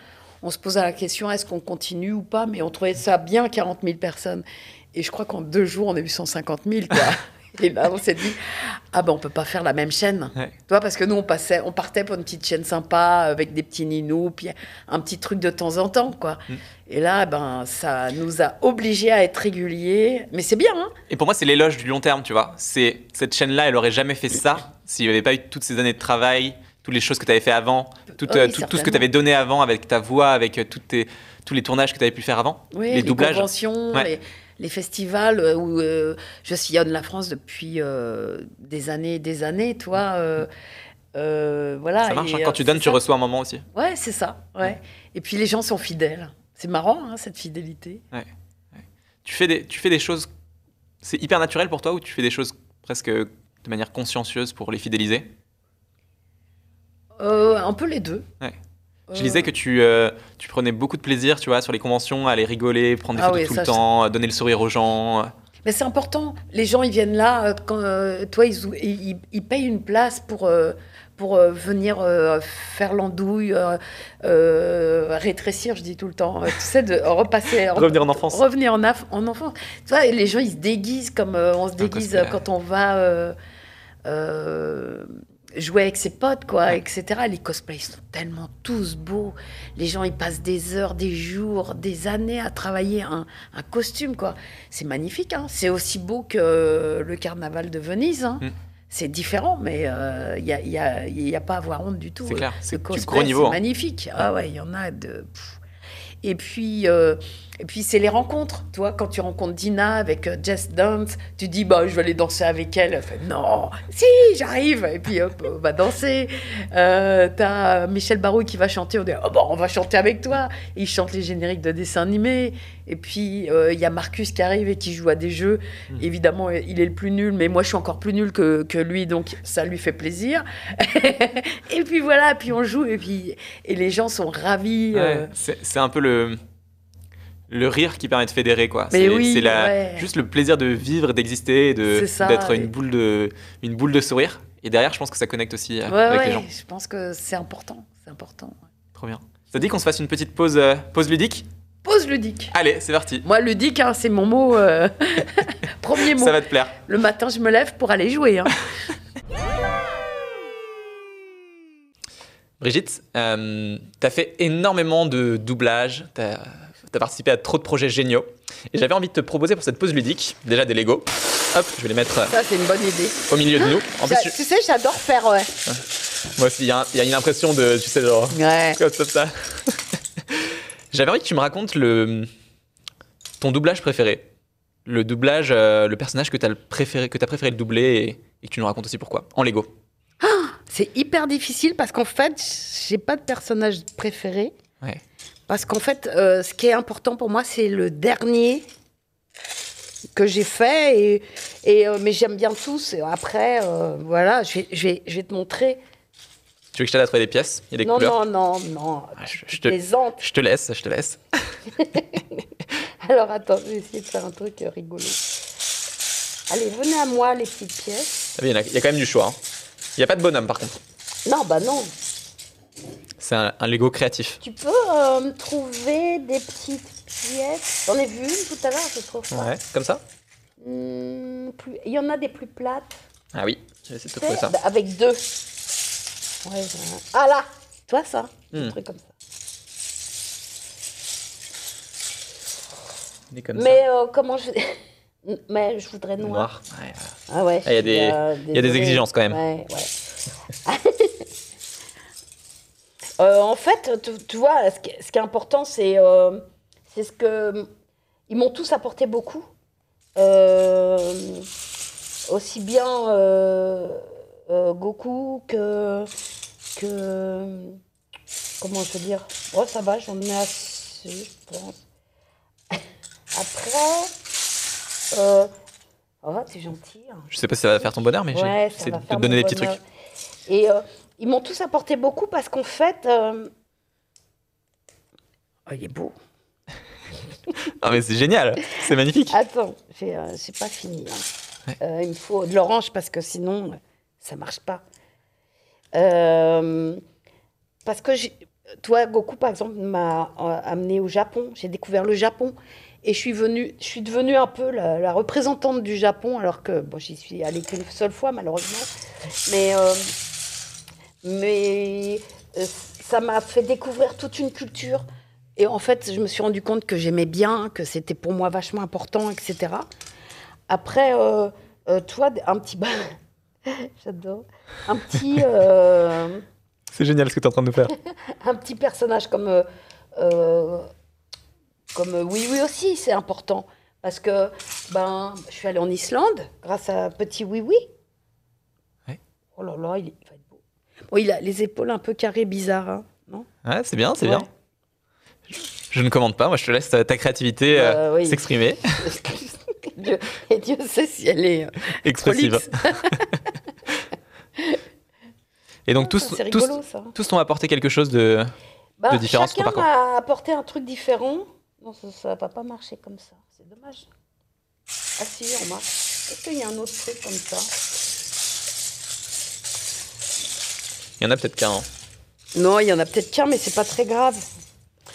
on se posait la question, est-ce qu'on continue ou pas Mais on trouvait ça bien, 40 000 personnes. Et je crois qu'en deux jours, on a eu 150 000. Quoi. Et là, on s'est dit, ah ben on peut pas faire la même chaîne. Parce que nous, on, passait, on partait pour une petite chaîne sympa, avec des petits ninous, puis un petit truc de temps en temps, quoi. Mm. Et là, ben, ça nous a obligés à être réguliers. Mais c'est bien, hein Et pour moi, c'est l'éloge du long terme, tu vois. C'est Cette chaîne-là, elle aurait jamais fait ça s'il n'y avait pas eu toutes ces années de travail, toutes les choses que tu avais fait avant, tout, euh, tout, ce que tu avais donné avant avec ta voix, avec euh, toutes tes, tous les tournages que tu avais pu faire avant. Oui, les, doublages. conventions, les festivals euh, où euh, je sillonne la France depuis euh, des années et des années, toi. voilà. Ça marche, hein. quand tu donnes, tu reçois un moment aussi. Ouais, c'est ça. Ouais. Et puis les gens sont fidèles. C'est marrant, hein, cette fidélité. Ouais. Tu, fais des, tu fais des choses. C'est hyper naturel pour toi ou tu fais des choses presque de manière consciencieuse pour les fidéliser? Un peu les deux. Ouais. Je disais que tu, euh, tu prenais beaucoup de plaisir, tu vois, sur les conventions, à aller rigoler, prendre des ah photos tout le temps, donner le sourire aux gens. Mais c'est important. Les gens, ils viennent là. Euh, quand, euh, toi, ils, ils, payent une place pour, pour venir faire l'andouille, rétrécir, je dis tout le temps. tu sais, de repasser. revenir en enfance. Revenir en, en enfance. Tu vois, les gens, ils se déguisent comme on se déguise quand on va jouer avec ses potes, quoi, etc. Les cosplays sont tellement tous beaux. Les gens, ils passent des heures, des jours, des années à travailler un, costume, quoi. C'est magnifique, hein. C'est aussi beau que le carnaval de Venise, hein. mm. C'est différent, mais il euh, n'y a, y a, a, pas à avoir honte du tout. C'est clair, c'est gros niveau. C'est hein. magnifique. Ah ouais, il y en a de... Et puis, euh, et puis c'est les rencontres. Toi, quand tu rencontres Dina avec euh, Jess Dance, tu dis bah je vais aller danser avec elle. Elle fait non, si j'arrive. Et puis hop, on va danser. Euh, T'as Michel Barouille qui va chanter. On dit oh, bon, on va chanter avec toi. Et il chante les génériques de dessins animés. Et puis euh, il y a Marcus qui arrive et qui joue à des jeux. Mm. Évidemment, il est le plus nul, mais moi je suis encore plus nul que, que lui, donc ça lui fait plaisir. et puis voilà, puis on joue et puis et les gens sont ravis. euh, Ouais, c'est un peu le le rire qui permet de fédérer quoi. C'est oui, c'est la- ouais. juste le plaisir de vivre, d'exister, de d'être et- une boule de une boule de sourire. Et derrière, je pense que ça connecte aussi euh, Ouais, avec ouais, les gens. je pense que c'est important. C'est important. Trop bien. Ça dit qu'on se fasse une petite pause euh, pause ludique? Pause ludique. Allez, c'est parti. Moi, ludique, hein, c'est mon mot. euh, Premier mot. Ça va te plaire. Le matin, je me lève pour aller jouer. hein. Brigitte, euh, tu as fait énormément de doublage, tu as, participé à trop de projets géniaux. Et j'avais envie de te proposer pour cette pause ludique, déjà des Lego. Hop, je vais les mettre Ça, c'est une bonne idée. au milieu de nous. En plus, Tu sais, j'adore faire. Ouais. moi aussi, il y, a y une impression de, tu sais, genre, ouais. comme ça. ça. j'avais envie que tu me racontes le, ton doublage préféré. Le doublage, euh, le personnage que tu as préféré, que as préféré le doubler et, et que tu nous racontes aussi pourquoi. En Lego. C'est hyper difficile parce qu'en fait, j'ai pas de personnage préféré. Ouais. Parce qu'en fait, euh, ce qui est important pour moi, c'est le dernier que j'ai fait. Et, et, euh, mais j'aime bien tous. Et après, euh, voilà, je vais, je, vais, je vais te montrer. Tu veux que je t'aide à trouver des pièces? A des non, couleurs non, non, non, Ah, je, je te, plaisante. je te laisse, je te laisse. Alors attends, je vais essayer de faire un truc rigolo. Allez, venez à moi, les petites pièces. Ah oui, Il y, en a- il y a quand même du choix. hein. Il n'y a pas de bonhomme par contre. Non, bah non. C'est un, un Lego créatif. Tu peux euh, trouver des petites pièces. J'en ai vu une tout à l'heure, je trouve. Ouais, comme ça Hmm, plus- Il y en a des plus plates. Ah oui, je vais essayer de trouver ça. bah, avec deux. Ouais, ah là Toi, ça Un Hmm. truc comme ça. Comme Mais euh, comment je. Mais je voudrais noir. Noir. Ouais. Ah ouais. Ah, il y a des- Euh, y a des exigences, quand même. Ouais, ouais. Euh, en fait, tu, tu vois, ce qui, ce qui est important, c'est euh, c'est ce que. Ils m'ont tous apporté beaucoup. Euh, aussi bien Goku que. que comment je veux dire? Oh, ça va, j'en ai assez, je pense. Après. Oh, t'es gentil. hein. Je sais pas si ça va faire ton bonheur, mais Ouais, de te donner des petits trucs. Et ils m'ont tous apporté beaucoup parce qu'en fait. euh, Oh, il est beau. Ah mais c'est génial, c'est magnifique. Attends, j'ai euh, pas fini. hein. Ouais. Euh, il me faut de l'orange parce que sinon, ça marche pas. Euh, parce que toi, Goku, par exemple, m'a amené au Japon. J'ai découvert le Japon. Et je suis, venue, je suis devenue un peu la, la représentante du Japon, alors que bon, j'y suis allée qu'une seule fois, malheureusement. Mais, euh, mais euh, ça m'a fait découvrir toute une culture. Et en fait, je me suis rendu compte que j'aimais bien, que c'était pour moi vachement important, etc. Après, euh, euh, toi, un petit... J'adore. Un petit... euh, C'est génial ce que tu es en train de nous faire. un petit personnage comme euh, comme oui oui aussi c'est important parce que ben je suis allée en Islande grâce à petit oui oui Ouais. oh là là il, est- il a les épaules un peu carrées bizarres hein, non? Ouais, c'est bien, c'est Ouais. bien. Je ne commande pas, moi je te laisse ta, ta créativité euh, oui. s'exprimer, Dieu, et Dieu sait si elle est euh, expressive. Et donc Ah, tous, rigolo t'ont apporté quelque chose de... Bah, de différence, ton chacun m'a apporté un truc différent. Non ça, ça va pas marcher comme ça. C'est dommage. Ah si on marche est-ce qu'il y a un autre truc comme ça? Il y en a peut-être qu'un. hein. Non, il y en a peut-être qu'un, mais c'est pas très grave.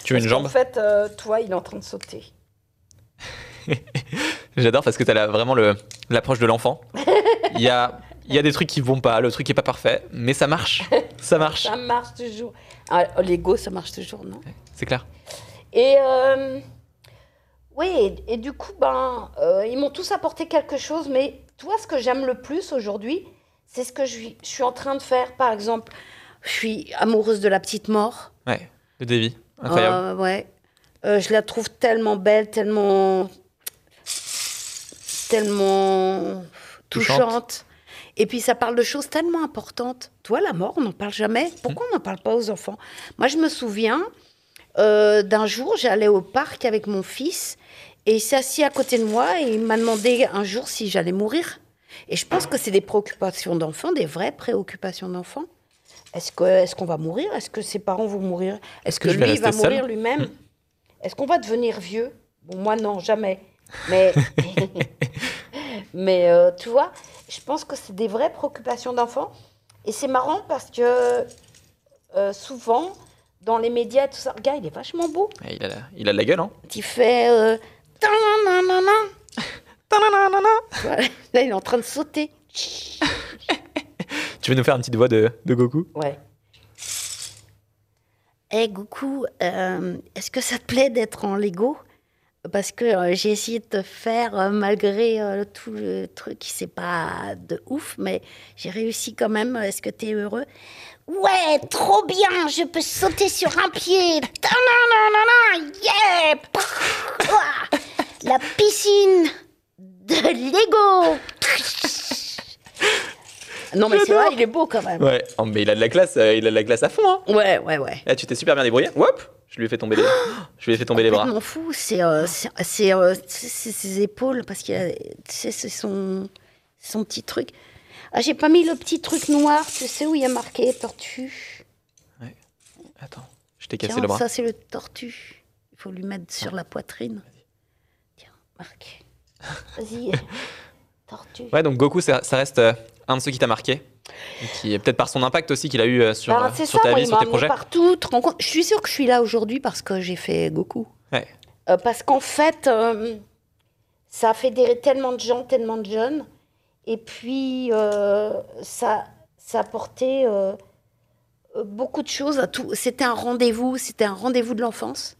Tu veux une jambe fait, euh, toi, il est en train de sauter. J'adore parce que tu as vraiment le- l'approche de l'enfant. Il y a, y a des trucs qui vont pas, le truc est pas parfait, mais ça marche. Ça marche, Ça marche toujours. Ah, Lego, ça marche toujours, non? C'est clair. Et euh, oui, et, et du coup, ben, euh, ils m'ont tous apporté quelque chose. Mais toi, ce que j'aime le plus aujourd'hui, c'est ce que je suis, je suis en train de faire. Par exemple, je suis amoureuse de la petite mort. Ouais, le Davy, incroyable. Euh, ouais. Euh, je la trouve tellement belle, tellement. tellement. Touchante. touchante. Et puis ça parle de choses tellement importantes. Toi, la mort, on n'en parle jamais. Pourquoi on n'en parle pas aux enfants? Moi, je me souviens euh, d'un jour, j'allais au parc avec mon fils et il s'est assis à côté de moi et il m'a demandé un jour si j'allais mourir. Et je pense que c'est des préoccupations d'enfants, des vraies préoccupations d'enfants. Est-ce qu'on va mourir? Est-ce que ses parents vont mourir? Est-ce que, lui il va mourir lui-même? Est-ce qu'on va devenir vieux? Bon, moi non, jamais. Mais mais euh, tu vois, je pense que c'est des vraies préoccupations d'enfants. Et c'est marrant parce que euh, souvent dans les médias tout ça, regarde, il est vachement beau. Il a, la- il a de la gueule, hein Il fait euh. Voilà. Là, il est en train de sauter. Tu veux nous faire une petite voix de, de Goku? Ouais. Eh, Goku, euh, est-ce que ça te plaît d'être en Lego? Parce que euh, j'ai essayé de te faire, euh, malgré euh, tout le truc, c'est pas de ouf, mais j'ai réussi quand même. Est-ce que t'es heureux? Ouais, trop bien, je peux sauter sur un pied. Ta-na-na-na-na, yeah Pah Ouah La piscine de Lego Non, mais c'est vrai, il est beau quand même. Ouais, oh, mais il a de la classe, euh, il a de la classe à fond, hein Ouais, ouais, ouais. Là, tu t'es super bien débrouillé. Hop Je lui ai fait tomber les, je lui ai fait tomber les bras. complètement fou, c'est euh, c'est- euh, ses épaules parce qu'il a- c'est son son petit truc. Ah, j'ai pas mis le petit truc noir, tu sais où il y a marqué tortue. Attends, je t'ai cassé Tiens, le bras. ça c'est le tortue. Il faut lui mettre sur la poitrine. Tiens, marqué. Vas-y. tortue. Ouais, donc Goku, ça, ça reste euh, un de ceux qui t'a marqué. Et qui est peut-être par son impact aussi qu'il a eu euh, sur, Ben, euh, c'est sur ça, ta moi, vie, il sur m'a tes amené projets. partout. tu te rends compte? Je suis sûre que je suis là aujourd'hui parce que j'ai fait Goku. Ouais. Euh, parce qu'en fait, euh, ça a fédéré tellement de gens, tellement de jeunes. Et puis, euh, ça, ça a apporté euh, euh, beaucoup de choses à tout. C'était un rendez-vous, c'était un rendez-vous de l'enfance.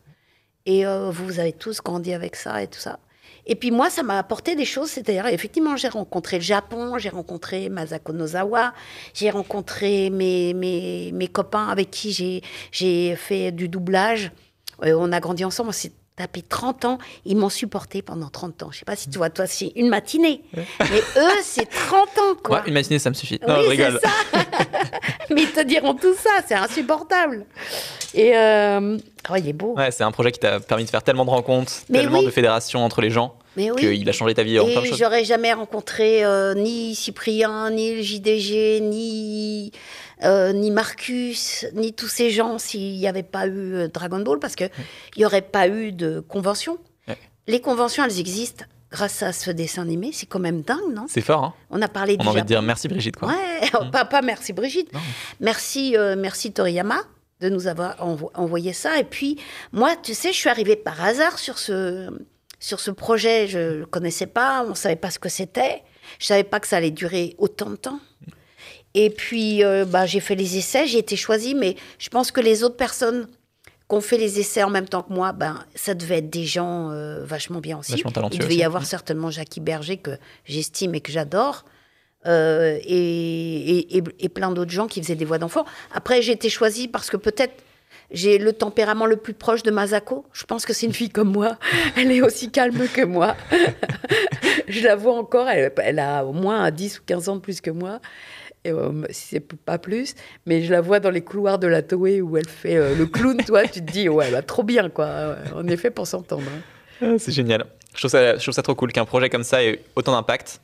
Et euh, vous avez tous grandi avec ça et tout ça. Et puis moi, ça m'a apporté des choses. C'est-à-dire, effectivement, j'ai rencontré le Japon, j'ai rencontré Masako Nozawa, j'ai rencontré mes, mes, mes copains avec qui j'ai- j'ai fait du doublage. Euh, on a grandi ensemble, on s'est tapé 30 ans. Ils m'ont supporté pendant 30 ans. Je sais pas si tu vois, toi, c'est une matinée. Mais eux, c'est 30 ans, quoi. Ouais, imaginer, ça me suffit. Non, Oui, c'est rigole. ça. Mais ils te diront tout ça, c'est insupportable. Et euh... oh, il est beau. Ouais, c'est un projet qui t'a permis de faire tellement de rencontres, Mais tellement oui. de fédérations entre les gens, Mais oui. qu'il a changé ta vie en plein de Et choses. j'aurais jamais rencontré euh, ni Cyprien, ni le JDG, ni, euh, ni Marcus, ni tous ces gens s'il n'y avait pas eu euh, Dragon Ball, parce qu'il n'y aurait pas eu de convention. Ouais. Les conventions, elles existent grâce à ce dessin animé. C'est quand même dingue, non? C'est fort, hein On a parlé On a envie de dire merci Brigitte, quoi. Ouais, pas, pas merci Brigitte. Non. Merci, euh, merci Toriyama de nous avoir envo- envoyé ça. Et puis, moi, tu sais, je suis arrivée par hasard sur ce, sur ce projet. Je ne le connaissais pas, on ne savait pas ce que c'était. Je ne savais pas que ça allait durer autant de temps. Et puis, euh, bah, j'ai fait les essais, j'ai été choisie, mais je pense que les autres personnes qui ont fait les essais en même temps que moi, ben, ça devait être des gens euh, vachement bien aussi. Vachement talentueux Il devait y avoir certainement Jackie Berger, que j'estime et que j'adore, euh, et, plein d'autres gens qui faisaient des voix d'enfants. Après, j'ai été choisie parce que peut-être j'ai le tempérament le plus proche de Masako. Je pense que c'est une fille comme moi. Elle est aussi calme que moi. je la vois encore. Elle, a au moins 10 ou 15 ans de plus que moi. Et, euh, si c'est pas plus, mais je la vois dans les couloirs de la Toei où elle fait euh, le clown, toi, tu te dis, ouais, elle va trop bien, quoi. En effet, pour s'entendre. hein. Ah, C'est génial. Je trouve ça trop cool qu'un projet comme ça ait autant d'impact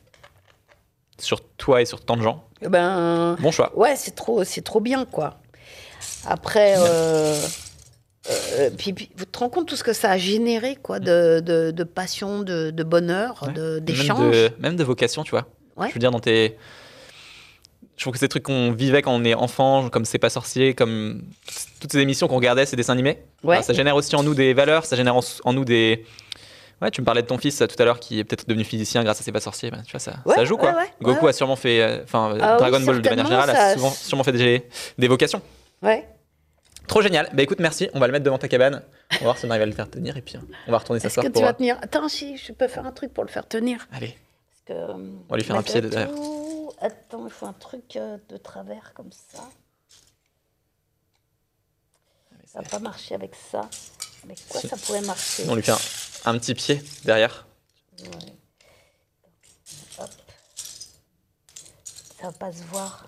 sur toi et sur tant de gens. Eh Ben, Bon choix. ouais, c'est trop, c'est trop bien, quoi. Après, euh, euh, puis, puis, vous te rendez compte tout ce que ça a généré, quoi, de, de, de passion, de, de bonheur, Ouais. de- Même d'échange. même de vocation, tu vois. Ouais. Je veux dire, dans tes. Je trouve que ces trucs qu'on vivait quand on est enfant, comme C'est pas sorcier, comme toutes ces émissions qu'on regardait, ces dessins animés, Ouais. bah, ça génère aussi en nous des valeurs, ça génère en, en nous des. Ouais, tu me parlais de ton fils euh, tout à l'heure qui est peut-être devenu physicien grâce à C'est pas sorcier. bah, tu vois, ça, Ouais, ça joue quoi. ouais, Goku a sûrement fait. euh, Enfin, euh, Ah oui, Dragon Ball de manière générale a souvent, sûrement fait des, des vocations. Ouais. Trop génial. Bah écoute, merci. On va le mettre devant ta cabane. On va voir si on arrive à le faire tenir et puis euh, on va retourner Est-ce s'asseoir que tu pour. vas euh, tenir? Attends, si, je peux faire un truc pour le faire tenir. Allez. Que, euh, On va lui faire un pied derrière. tout- Attends, il faut un truc euh, de travers comme ça. Ça va pas marcher avec ça. Mais quoi, ça pourrait marcher? On lui fait un, un petit pied derrière. Ouais. Hop. Ça va pas se voir.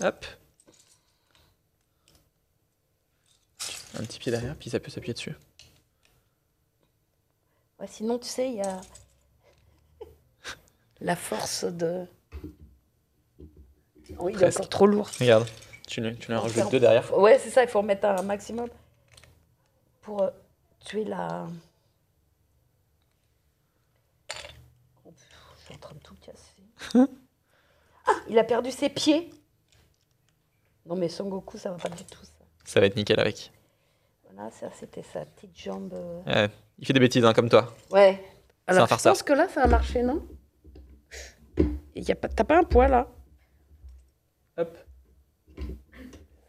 Hop. Un petit pied derrière, puis ça peut s'appuyer dessus. Ouais, sinon, tu sais, il y a la force de. Oui, il est encore trop lourd. Regarde, tu, lui- tu en rajoutes deux derrière. Ouais, c'est ça, il faut en mettre un maximum pour tuer la. Oh, Je suis en train de tout casser. Ah, il a perdu ses pieds. Non, mais Son Goku, ça va pas du tout, ça. Ça va être nickel avec. Voilà, ça, c'était sa petite jambe. Ouais, il fait des bêtises hein, comme toi. Ouais. un Alors, je pense que là, ça a marché, non? Il y a pas... T'as pas un poids, là? Hop.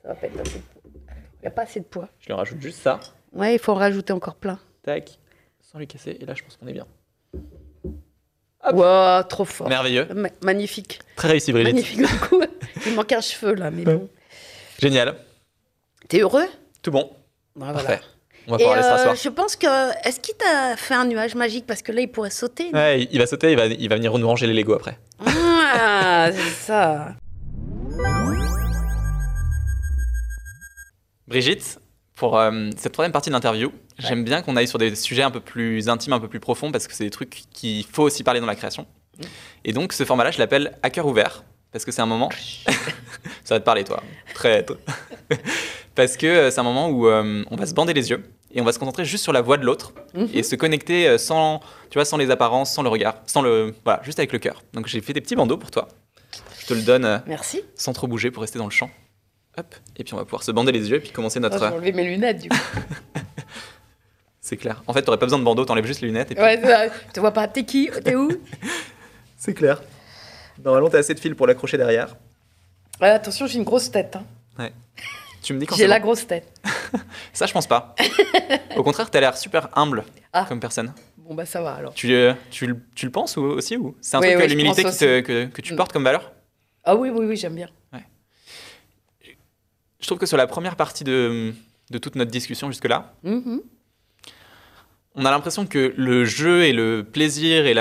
Ça va pas être assez de poids. Il n'y a pas assez de poids. Je lui rajoute juste ça. Ouais, il faut en rajouter encore plein. Tac. Sans lui casser. Et là, je pense qu'on est bien. Wow, trop fort. Merveilleux. Ma- magnifique. Très réussi, Brigitte. Magnifique le coup. Il manque un cheveu là, mais bon. Génial. T'es heureux? Tout bon. Voilà. Parfait. On va pouvoir aller euh, s'asseoir. je pense que. Est-ce qu'il t'a fait un nuage magique? Parce que là, il pourrait sauter. Ouais, il va sauter, il va, il va venir nous ranger les Lego après. Ah, c'est ça. Brigitte, pour euh, cette troisième partie de l'interview, j'aime bien qu'on aille sur des sujets un peu plus intimes, un peu plus profonds, parce que c'est des trucs qu'il faut aussi parler dans la création. Et donc, ce format-là, je l'appelle à cœur ouvert, parce que c'est un moment. Ça va te parler, toi. Traître. parce que euh, c'est un moment où euh, on va se bander les yeux et on va se concentrer juste sur la voix de l'autre Mhm. et se connecter sans, tu vois, sans les apparences, sans le regard, sans le, voilà, juste avec le cœur. Donc, j'ai fait des petits bandeaux pour toi. Je te le donne Merci. sans trop bouger pour rester dans le champ. Hop, et puis on va pouvoir se bander les yeux et puis commencer Oh, notre. je vais enlever mes lunettes du coup. C'est clair. En fait, t'aurais pas besoin de bandeau, t'enlèves juste les lunettes et puis. Ouais, ça. Tu vois pas, t'es qui T'es où C'est clair. Normalement, t'as assez de fil pour l'accrocher derrière. Ouais, Attention, j'ai une grosse tête. hein. Tu me dis quand J'ai la bon. grosse tête. Ça, je pense pas. Au contraire, t'as l'air super humble Ah. comme personne. Bon, bah ça va alors. Tu, euh, tu, le- tu le penses ou- aussi ou C'est un Oui, truc, oui, euh, je l'humilité te- que, que tu Mm. portes comme valeur? Ah oui, oui, oui, j'aime bien. Je trouve que sur la première partie de, de toute notre discussion jusque-là, Mhm. on a l'impression que le jeu et le plaisir et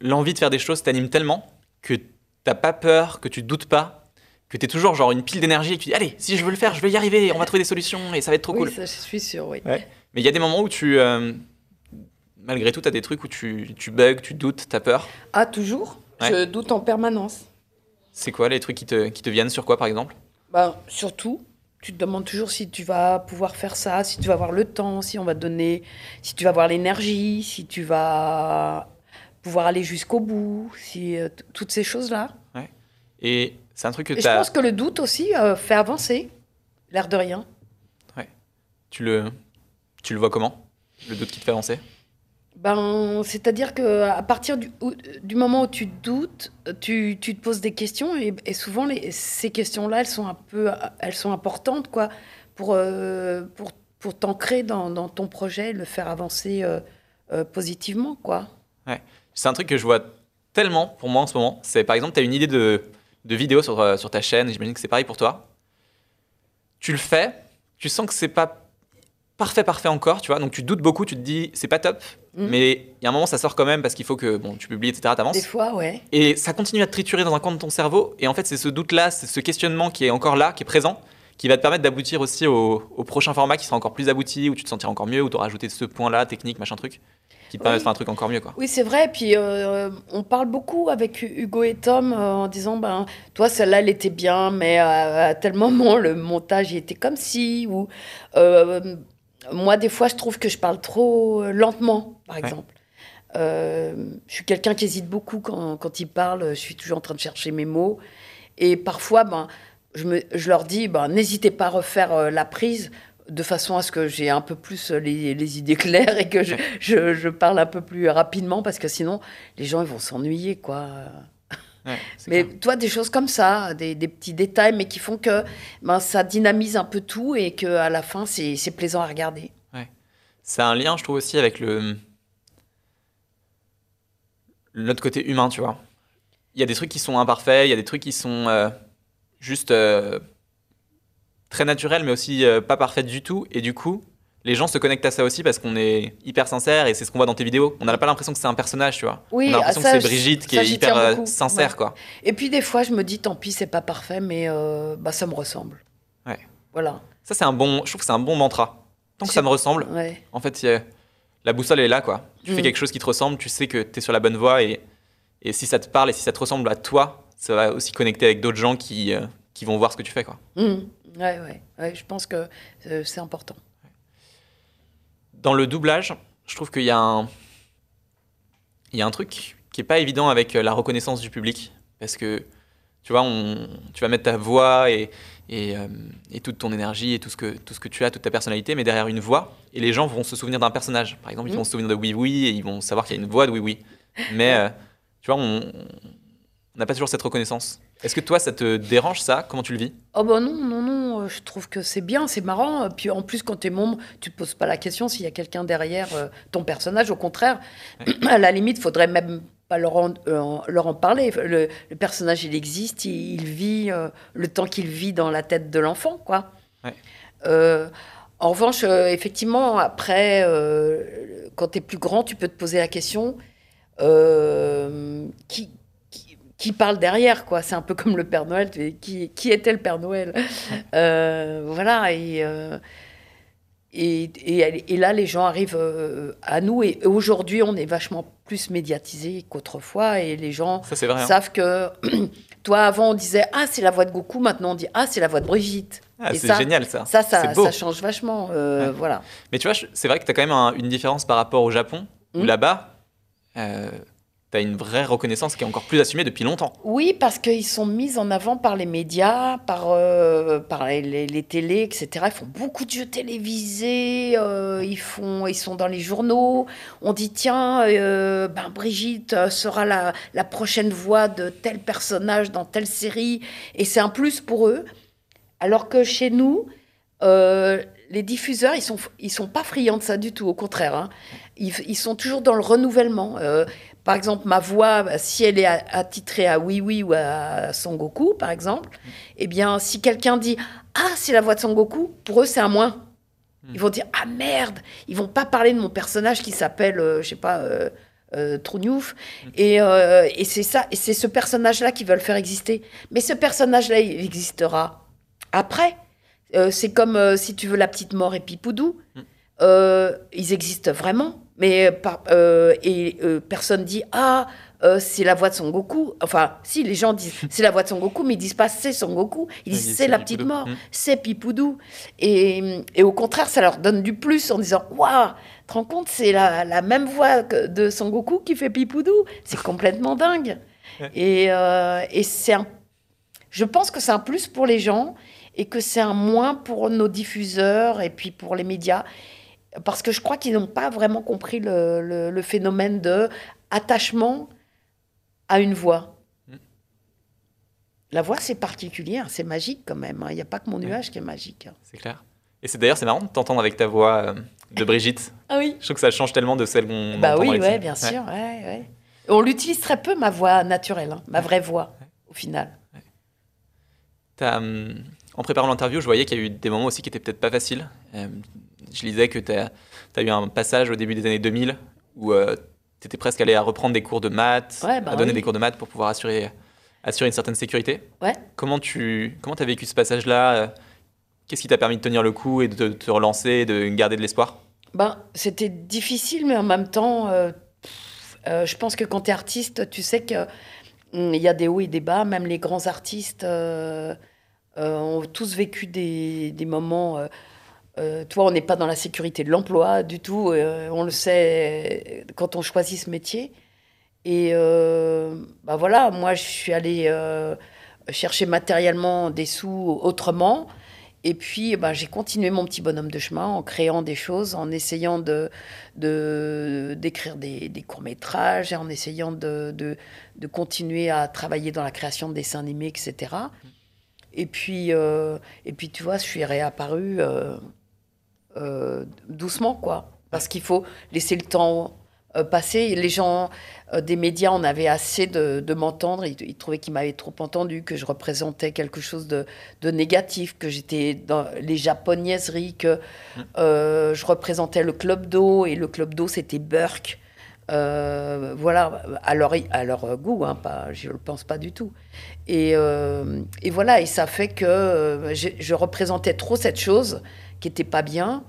l'envie de faire des choses t'animent tellement que t'as pas peur, que tu doutes pas, que t'es toujours genre une pile d'énergie et que tu dis allez, si je veux le faire, je vais y arriver, on va trouver des solutions et ça va être trop oui, cool. ça, je suis sûre, oui. Mais il y a des moments où tu, euh, malgré tout, t'as des trucs où tu, tu bugs, tu doutes, t'as peur. Ah, toujours? Ouais. Je doute en permanence. C'est quoi les trucs qui te, qui te viennent? Sur quoi par exemple? Bah, surtout, tu te demandes toujours si tu vas pouvoir faire ça, si tu vas avoir le temps, si on va te donner, si tu vas avoir l'énergie, si tu vas pouvoir aller jusqu'au bout, si euh, toutes ces choses-là. Et c'est un truc que Et je t'as- pense que le doute aussi euh, fait avancer, l'air de rien. tu le, tu le vois comment Le doute qui te fait avancer? Ben, c'est-à-dire que à partir du, moment où tu doutes, tu, tu te poses des questions et, souvent ces questions-là, elles sont elles sont importantes quoi, pour euh, pour pour t'ancrer dans, ton projet, et le faire avancer euh, euh, positivement quoi. C'est un truc que je vois tellement pour moi en ce moment. C'est par exemple, tu as une idée de, de vidéo sur, sur ta chaîne, j'imagine que c'est pareil pour toi. Tu le fais, tu sens que c'est pas parfait, parfait encore, tu vois, donc tu doutes beaucoup, tu te dis c'est pas top, Mhm. mais il y a un moment ça sort quand même parce qu'il faut que bon, tu publies, etc., t'avances. Des fois, ouais. Et ça continue à te triturer dans un coin de ton cerveau. Et en fait, c'est ce doute-là, c'est ce questionnement qui est encore là, qui est présent, qui va te permettre d'aboutir aussi au, au prochain format qui sera encore plus abouti, où tu te sentiras encore mieux, où tu auras ajouté ce point-là, technique, machin truc, qui te permet Oui. de faire un truc encore mieux. Quoi. Oui, c'est vrai. Puis euh, on parle beaucoup avec Hugo et Tom euh, en disant ben, toi, celle-là, elle était bien, mais à, à tel moment, le montage il était comme si. Ou, euh, moi, des fois, je trouve que je parle trop euh, lentement, par exemple. Euh, je suis quelqu'un qui hésite beaucoup quand, quand il parle. Je suis toujours en train de chercher mes mots. Et parfois, ben, je, me, je leur dis ben, n'hésitez pas à refaire euh, la prise de façon à ce que j'ai un peu plus les, les idées claires et que je, je, je parle un peu plus rapidement parce que sinon les gens ils vont s'ennuyer quoi. Ouais, Mais clair. toi des choses comme ça, des, des petits détails mais qui font que ben, ça dynamise un peu tout et que à la fin c'est plaisant à regarder. C'est un lien, je trouve, aussi avec le. notre côté humain, tu vois. Il y a des trucs qui sont imparfaits, il y a des trucs qui sont euh, juste. euh, très naturelle, mais aussi euh, pas parfaite du tout. Et du coup, les gens se connectent à ça aussi parce qu'on est hyper sincère et c'est ce qu'on voit dans tes vidéos. On n'a pas l'impression que c'est un personnage, tu vois. Oui, on a l'impression ah, que c'est Brigitte qui ça, est hyper euh, sincère, Ouais. quoi. Et puis des fois, je me dis, tant pis, c'est pas parfait, mais euh, bah, ça me ressemble. Ouais. Voilà. Ça, c'est un bon. Je trouve que c'est un bon mantra. Tant que ça me ressemble, Ouais. en fait, a- la boussole est là, quoi. Tu fais Mm. quelque chose qui te ressemble, tu sais que tu es sur la bonne voie et, et si ça te parle et si ça te ressemble à toi, ça va aussi connecter avec d'autres gens qui, euh, qui vont voir ce que tu fais, quoi. Mhm. Ouais, ouais, ouais, je pense que euh, c'est important. Dans le doublage, je trouve qu'il y a un. Il y a un truc qui est pas évident avec euh, la reconnaissance du public. Parce que, tu vois, on, tu vas mettre ta voix et, et, euh, et toute ton énergie et tout ce, que, tout ce que tu as, toute ta personnalité, mais derrière une voix, et les gens vont se souvenir d'un personnage. Par exemple, ils vont se souvenir de Oui Oui et ils vont savoir qu'il y a une voix de Oui Oui. Mais, euh, tu vois, on n'a pas toujours cette reconnaissance. Est-ce que toi, ça te dérange ça? Comment tu le vis? Oh bah non, non, non, euh, je trouve que c'est bien, c'est marrant. Puis en plus, quand t'es membre, tu te poses pas la question s'il y a quelqu'un derrière euh, ton personnage. Au contraire, à la limite, faudrait même pas leur en, euh, leur en parler. Le, le personnage, il existe, il, il vit euh, le temps qu'il vit dans la tête de l'enfant, quoi. Ouais. Euh, en revanche, effectivement, après, quand tu es plus grand, tu peux te poser la question qui, qui, parle derrière, quoi. C'est un peu comme le Père Noël. Qui, qui était le Père Noël? Euh, Voilà. Et, euh, et, et, et là, les gens arrivent euh, à nous. Et aujourd'hui, on est vachement plus médiatisé qu'autrefois. Et les gens Ça, c'est vrai. hein. savent que. Toi, avant, on disait Ah, c'est la voix de Goku. Maintenant, on dit Ah, c'est la voix de Brigitte. Ah, c'est génial ça. Ça, ça, ça change vachement. euh, Ouais. Voilà. Mais tu vois, c'est vrai que tu as quand même un- une différence par rapport au Japon, où Mm. là-bas, tu as une vraie reconnaissance qui est encore plus assumée depuis longtemps. Oui, parce qu'ils sont mis en avant par les médias, par, euh, les, les- télés, etc. Ils font beaucoup de jeux télévisés, euh, ils, font, ils sont dans les journaux. On dit, tiens, euh, ben, Brigitte sera la, prochaine voix de tel personnage dans telle série. Et c'est un plus pour eux. Alors que chez nous, les diffuseurs, ils sont, ils sont pas friands de ça du tout, au contraire. hein. Ils sont toujours dans le renouvellement. Par exemple, ma voix, si elle est attitrée à Oui Oui ou à Son Goku, par exemple, eh bien, si quelqu'un dit Ah, c'est la voix de Son Goku, pour eux, c'est un moins. Ils vont dire Ah merde Ils vont pas parler de mon personnage qui s'appelle, euh, je sais pas, euh, euh, Trougnouf. Et, euh, et c'est ça, et c'est ce personnage-là qu'ils veulent faire exister. Mais ce personnage-là, il existera après. Euh, c'est comme si tu veux la petite mort et Pipoudou. Euh, ils existent vraiment, mais euh, par- euh, et euh, personne dit ah euh, c'est la voix de Son Goku. Enfin, si les gens disent c'est la voix de Son Goku, mais ils disent pas c'est Son Goku. Ils disent c'est la petite mort, Mm. c'est Pipoudou. Et, et au contraire, ça leur donne du plus en disant waouh, tu te rends compte, c'est la, la même voix que de Son Goku qui fait Pipoudou. C'est complètement dingue. Et, euh, et c'est un je pense que c'est un plus pour les gens et que c'est un moins pour nos diffuseurs et puis pour les médias. Parce que je crois qu'ils n'ont pas vraiment compris le, le- le phénomène de attachement à une voix. Mm. La voix, c'est particulier, hein, c'est magique quand même. hein. Il n'y a pas que mon nuage qui est magique. hein. C'est clair. Et c'est d'ailleurs, c'est marrant de t'entendre avec ta voix euh, de Brigitte. Ah oui Je trouve que ça change tellement de celle qu'on Bah entend oui, ouais, bien Ouais. sûr. ouais, ouais. On l'utilise très peu, ma voix naturelle, hein, ma vraie voix, au final. Hum, en préparant l'interview, je voyais qu'il y a eu des moments aussi qui étaient peut-être pas faciles. Euh, je lisais que tu as, eu un passage au début des années 2000 où tu étais presque allé à reprendre des cours de maths, Ouais, bah à donner oui. des cours de maths pour pouvoir assurer, assurer une certaine sécurité. Ouais. Comment tu comment as vécu ce passage-là euh, Qu'est-ce qui t'a permis de tenir le coup et de te, relancer, et de garder de l'espoir? Ben, c'était difficile, mais en même temps, euh, euh, je pense que quand tu es artiste, tu sais qu'il y a des hauts et des bas. Même les grands artistes euh, euh, ont tous vécu des, des moments. Euh, euh, toi, on n'est pas dans la sécurité de l'emploi du tout. euh, on le sait quand on choisit ce métier. Et euh, bah voilà, moi, je suis allée euh, chercher matériellement des sous autrement. Et puis, bah, j'ai continué mon petit bonhomme de chemin en créant des choses, en essayant de, d'écrire des, courts-métrages, en essayant de, de, continuer à travailler dans la création de dessins animés, etc. Et puis, euh, et puis tu vois, je suis réapparue euh, doucement, quoi. Parce qu'il faut laisser le temps euh, passer. Les gens euh, des médias en avaient assez de, m'entendre. Ils, trouvaient qu'ils m'avaient trop entendu, que je représentais quelque chose de, négatif, que j'étais dans les japonaiseries, que je représentais le club d'eau et le club d'eau c'était Burke. Voilà, à leur, goût, hein, pas, je ne le pense pas du tout. Et, voilà, et ça fait que je représentais trop cette chose qui n'était pas bien.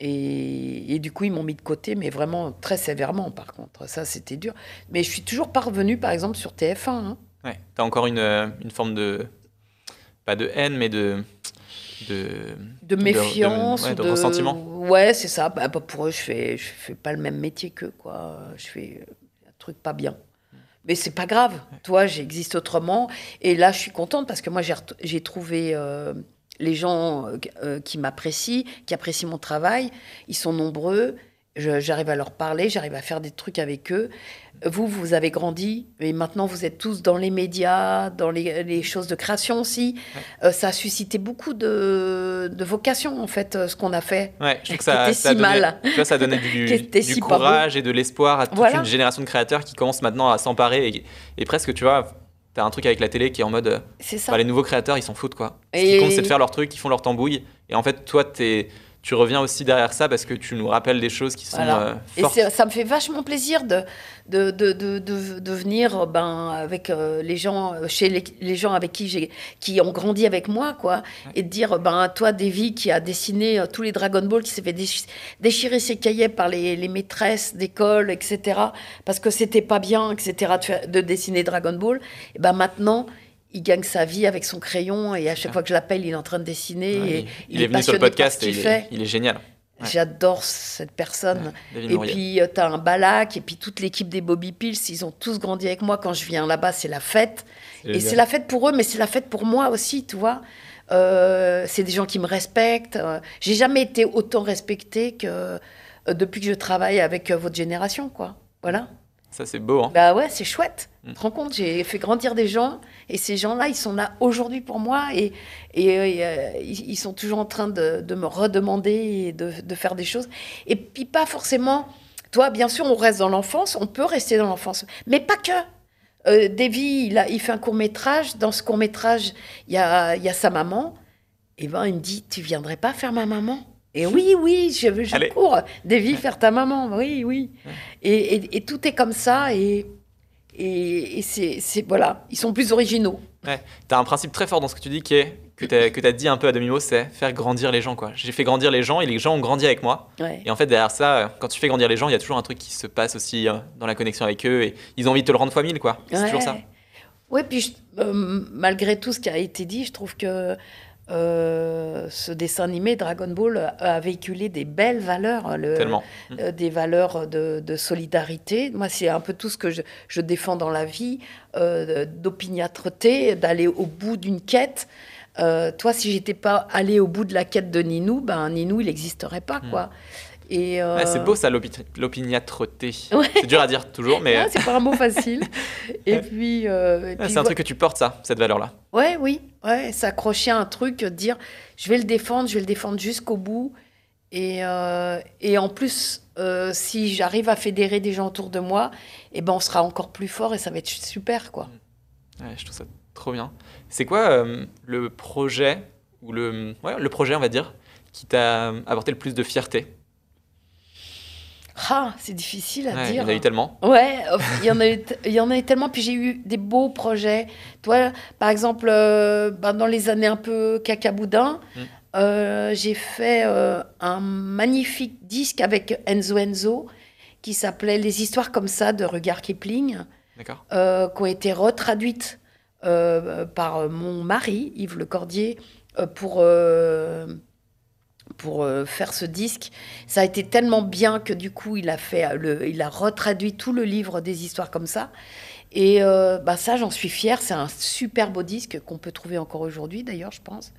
Et, et du coup, ils m'ont mis de côté, mais vraiment très sévèrement, par contre. Ça, c'était dur. Mais je suis toujours pas revenue, par exemple, sur TF1. hein. Ouais. T'as encore une, euh, une forme de. Pas de haine, mais de. De, De méfiance. ouais, de ressentiment. Ouais, c'est ça. Bah, bah, pour eux, je fais, je fais pas le même métier qu'eux, quoi. Je fais un truc pas bien. Mais c'est pas grave. Toi, j'existe autrement. Et là, je suis contente parce que moi, j'ai trouvé euh, les gens euh, euh, qui m'apprécient, qui apprécient mon travail. Ils sont nombreux. J'arrive à leur parler, j'arrive à faire des trucs avec eux. Vous, vous avez grandi, et maintenant vous êtes tous dans les médias, dans les, les choses de création aussi. Euh, ça a suscité beaucoup de, de vocations, en fait, ce qu'on a fait. Ouais, je trouve que ça, était ça, si donnait, mal. tu vois, ça donnait du, si courage et de l'espoir à toute Voilà. une génération de créateurs qui commencent maintenant à s'emparer. Et, et presque, tu vois, t'as un truc avec la télé qui est en mode. euh, C'est ça. bah, les nouveaux créateurs, ils s'en foutent, quoi. Ce Et- qui compte, c'est de faire leur truc, ils font leur tambouille. Et en fait, toi, t'es- tu reviens aussi derrière ça parce que tu nous rappelles des choses qui sont Voilà. euh, Et fortes. c'est- ça me fait vachement plaisir de, de, de, de, venir ben, avec euh, les gens, euh, chez les, les gens avec qui, j'ai, qui ont grandi avec moi, quoi, et de dire, ben, toi, Davy, qui a dessiné euh, tous les Dragon Ball, qui s'est fait déch- déchirer ses cahiers par les, les maîtresses d'école, etc., parce que c'était pas bien, etc., de dessiner Dragon Ball, et ben maintenant, il gagne sa vie avec son crayon, et à chaque fois que je l'appelle, il est en train de dessiner, Ouais, et il, il est venu sur le podcast et il fait. est, il est génial. Ouais. J'adore cette personne. Et Mourier. puis, tu as un Balak, et puis toute l'équipe des Bobby Pills, ils ont tous grandi avec moi. Quand je viens là-bas, c'est la fête. Et c'est la fête pour eux, mais c'est la fête pour moi aussi, tu vois. Euh, c'est des gens qui me respectent. Euh, J'ai jamais été autant respectée que euh, depuis que je travaille avec euh, votre génération, quoi. Voilà. Ça, c'est beau. Hein. Bah ouais, c'est chouette. Mm. Tu te rends compte, j'ai fait grandir des gens et ces gens-là, ils sont là aujourd'hui pour moi et, et, euh, ils, ils sont toujours en train de, de me redemander et de, de faire des choses. Et puis pas forcément, toi, bien sûr, on reste dans l'enfance, on peut rester dans l'enfance, mais pas que. Euh, Davy, il, a, il fait un court métrage. Dans ce court métrage, il y a, il y a sa maman. Et ben, il me dit, tu viendrais pas faire ma maman? Et oui, oui, je, je Allez. cours. Davy, faire ta maman. Oui, oui. Et, et- et tout est comme ça. Et, et, et c'est, voilà, ils sont plus originaux. Ouais. T'as un principe très fort dans ce que tu dis qui est que t'as que t'as dit un peu à demi-mot, c'est faire grandir les gens. quoi. J'ai fait grandir les gens et les gens ont grandi avec moi. Ouais. Et en fait, derrière ça, euh, quand tu fais grandir les gens, il y a toujours un truc qui se passe aussi euh, dans la connexion avec eux et ils ont envie de te le rendre fois mille, quoi. C'est toujours ça. Ouais, puis je- euh, malgré tout ce qui a été dit, je trouve que euh, ce dessin animé Dragon Ball a véhiculé des belles valeurs, le- euh, des valeurs de, de solidarité. Moi, c'est un peu tout ce que je, je défends dans la vie, euh, d'opiniâtreté, d'aller au bout d'une quête. Toi, si j'étais pas allé au bout de la quête de Ninou, ben Ninou, il n'existerait pas, quoi. Et euh. Ouais, c'est beau ça, l'opi- l'opiniâtreté. Ouais. C'est dur à dire toujours, mais ah, c'est pas un mot facile. et puis, euh, ouais, puis c'est un truc que tu portes, ça, cette valeur-là. Ouais, oui, ouais, s'accrocher à un truc, dire je vais le défendre, je vais le défendre jusqu'au bout. Et, euh, et en plus, si j'arrive à fédérer des gens autour de moi, eh ben on sera encore plus fort et ça va être super, quoi. Ouais, je trouve ça trop bien. C'est quoi le projet, ou le, ouais, le projet, on va dire, qui t'a apporté le plus de fierté? Ah, c'est difficile à Ouais, Il y dire. en a eu tellement. Ouais, il y en a eu, il y en a eu tellement. Puis j'ai eu des beaux projets. Toi, par exemple, euh, ben, dans les années un peu cacaboudin, Mm. euh, j'ai fait euh, un magnifique disque avec Enzo Enzo qui s'appelait Les histoires comme ça de Regard Kipling, qui ont été retraduites par mon mari, Yves Le Cordier, pour. Euh, pour euh, faire ce disque. Ça a été tellement bien que du coup, il a, fait le, il a retraduit tout le livre des histoires comme ça. Et euh, bah ça, j'en suis fière. C'est un super beau disque qu'on peut trouver encore aujourd'hui, d'ailleurs, je pense.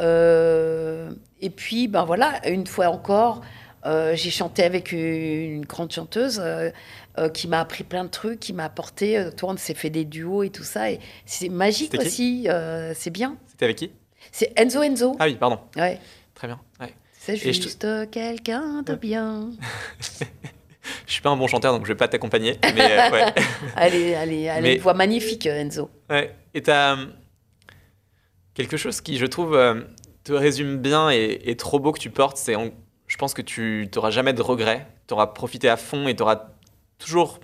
Euh, et puis, ben voilà, une fois encore, euh, j'ai chanté avec une, une grande chanteuse euh, euh, qui m'a appris plein de trucs, qui m'a apporté. Euh, toi, on s'est fait des duos et tout ça. Et c'est magique aussi. euh, c'est bien. C'était avec qui C'est Enzo Enzo. Ah oui, pardon. Ouais. Très bien. Ouais. C'est je juste quelqu'un de bien. Je suis pas un bon chanteur, donc je vais pas t'accompagner. Mais euh, ouais. allez, allez, allez, Mais- voix magnifique, Enzo. Ouais. Et t'as euh, quelque chose qui, je trouve, euh, te résume bien et, et trop beau que tu portes. C'est, en- je pense que tu n'auras jamais de regrets. Tu auras profité à fond et tu auras toujours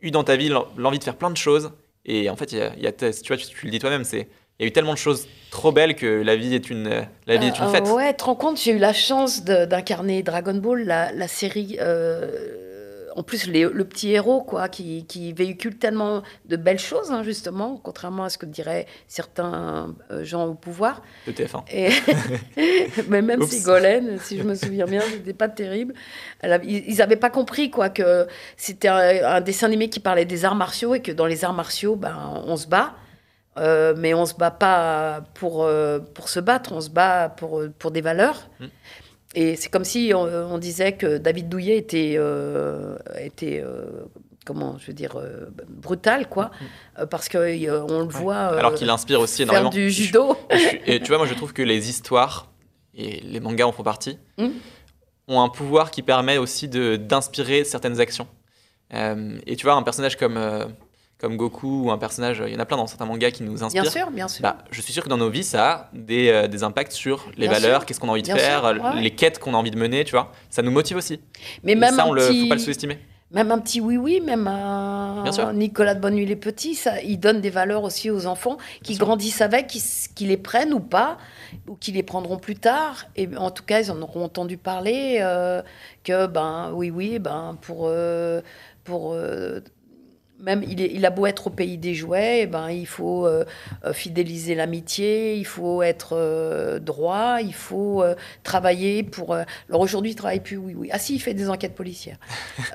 eu dans ta vie l'en- l'envie de faire plein de choses. Et en fait, y a, y a te- tu vois, tu, tu le dis toi-même, c'est il y a eu tellement de choses trop belles que la vie est une, la vie est une Euh, fête. ouais, te rends compte, j'ai eu la chance d'incarner Dragon Ball, la, la série. euh, en plus, les- le petit héros, quoi, qui, qui véhicule tellement de belles choses, hein, justement, contrairement à ce que diraient certains euh, gens au pouvoir. de TF1. Et mais même Oups. Ségolène, si je me souviens bien, c'était pas terrible. A- ils n'avaient pas compris quoi que c'était un, un dessin animé qui parlait des arts martiaux et que dans les arts martiaux, ben on se bat. Euh, mais on se bat pas pour, euh, pour se battre, on se bat pour, pour des valeurs. Mm. Et c'est comme si on, on disait que David Douillet était, euh, était comment je veux dire, brutal, quoi, Euh, parce qu'on le voit Mm. Alors qu'il inspire aussi faire énormément. du judo. Je et tu vois, moi je trouve que les histoires, et les mangas en font partie, Mm. ont un pouvoir qui permet aussi d'inspirer certaines actions. Et tu vois, un personnage comme, comme Goku, ou un personnage, il y en a plein dans certains mangas qui nous inspirent. Bien sûr, bien sûr. Bah, je suis sûr que dans nos vies, ça a des, euh, des impacts sur les Bien valeurs, qu'est-ce qu'on a envie de Bien faire, sûr, ouais. les quêtes qu'on a envie de mener, tu vois. Ça nous motive aussi. mais Et même ça, un on petit, faut pas le sous-estimer. même un petit oui oui, même un Bien sûr. Nicolas de Bonnuit les petits, ça, il donne des valeurs aussi aux enfants qui grandissent avec, qui, les prennent ou pas, ou qui les prendront plus tard. Et en tout cas, ils en auront entendu parler euh, que ben oui oui, ben pour euh, pour même il, est- il a beau être au pays des jouets, eh ben il faut euh, euh, fidéliser l'amitié, il faut être euh, droit, il faut euh, travailler pour. alors aujourd'hui, il travaille plus, oui, oui. Ah si, il fait des enquêtes policières.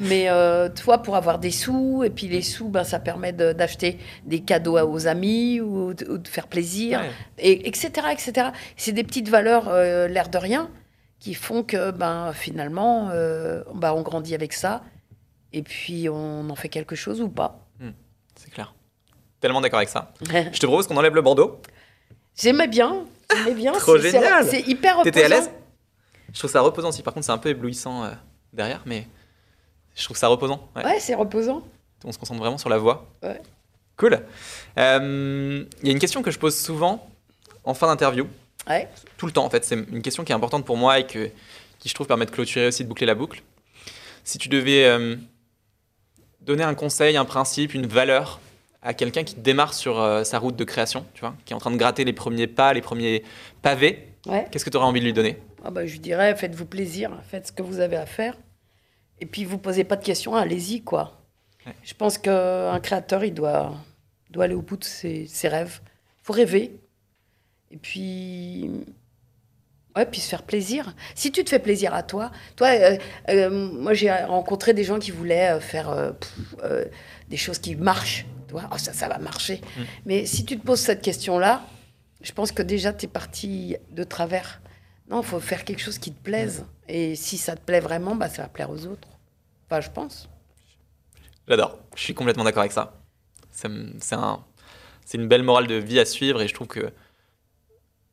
Mais toi, pour avoir des sous, et puis les sous, ben ça permet de- d'acheter des cadeaux aux amis ou de, ou de faire plaisir, Ouais. et etc., etc. C'est des petites valeurs, l'air de rien, qui font que ben finalement, ben, on grandit avec ça, et puis on en fait quelque chose ou pas. C'est clair. Tellement d'accord avec ça. Je te propose qu'on enlève le bandeau. J'aimais bien. J'aimais bien. Trop c'est- génial. C'est hyper reposant. T'étais à l'aise? Je trouve ça reposant aussi. Par contre, c'est un peu éblouissant euh, derrière, mais je trouve ça reposant. Ouais. Ouais, c'est reposant. On se concentre vraiment sur la voix. Ouais. Cool. Euh, Il y a une question que je pose souvent en fin d'interview, Ouais. tout le temps en fait. C'est une question qui est importante pour moi et que, qui je trouve permet de clôturer aussi, de boucler la boucle. Si tu devais euh, donner un conseil, un principe, une valeur à quelqu'un qui démarre sur euh, sa route de création, tu vois, qui est en train de gratter les premiers pas, les premiers pavés, Ouais. qu'est-ce que tu aurais envie de lui donner? Ah bah, je dirais, faites-vous plaisir, faites ce que vous avez à faire. Et puis, vous posez pas de questions, allez-y, quoi. Ouais. Je pense qu'un créateur, il doit, doit aller au bout de ses, ses rêves. faut rêver. Et puis. Ouais, puis se faire plaisir. Si tu te fais plaisir à toi, toi, euh, euh, moi j'ai rencontré des gens qui voulaient euh, faire euh, pff, des choses qui marchent. Tu vois, oh, ça, ça va marcher. Mm. Mais si tu te poses cette question-là, je pense que déjà tu es parti de travers. Non, il faut faire quelque chose qui te plaise. Et si ça te plaît vraiment, bah, ça va plaire aux autres. Enfin, je pense. J'adore. Je suis complètement d'accord avec ça. Un, c'est une belle morale de vie à suivre et je trouve que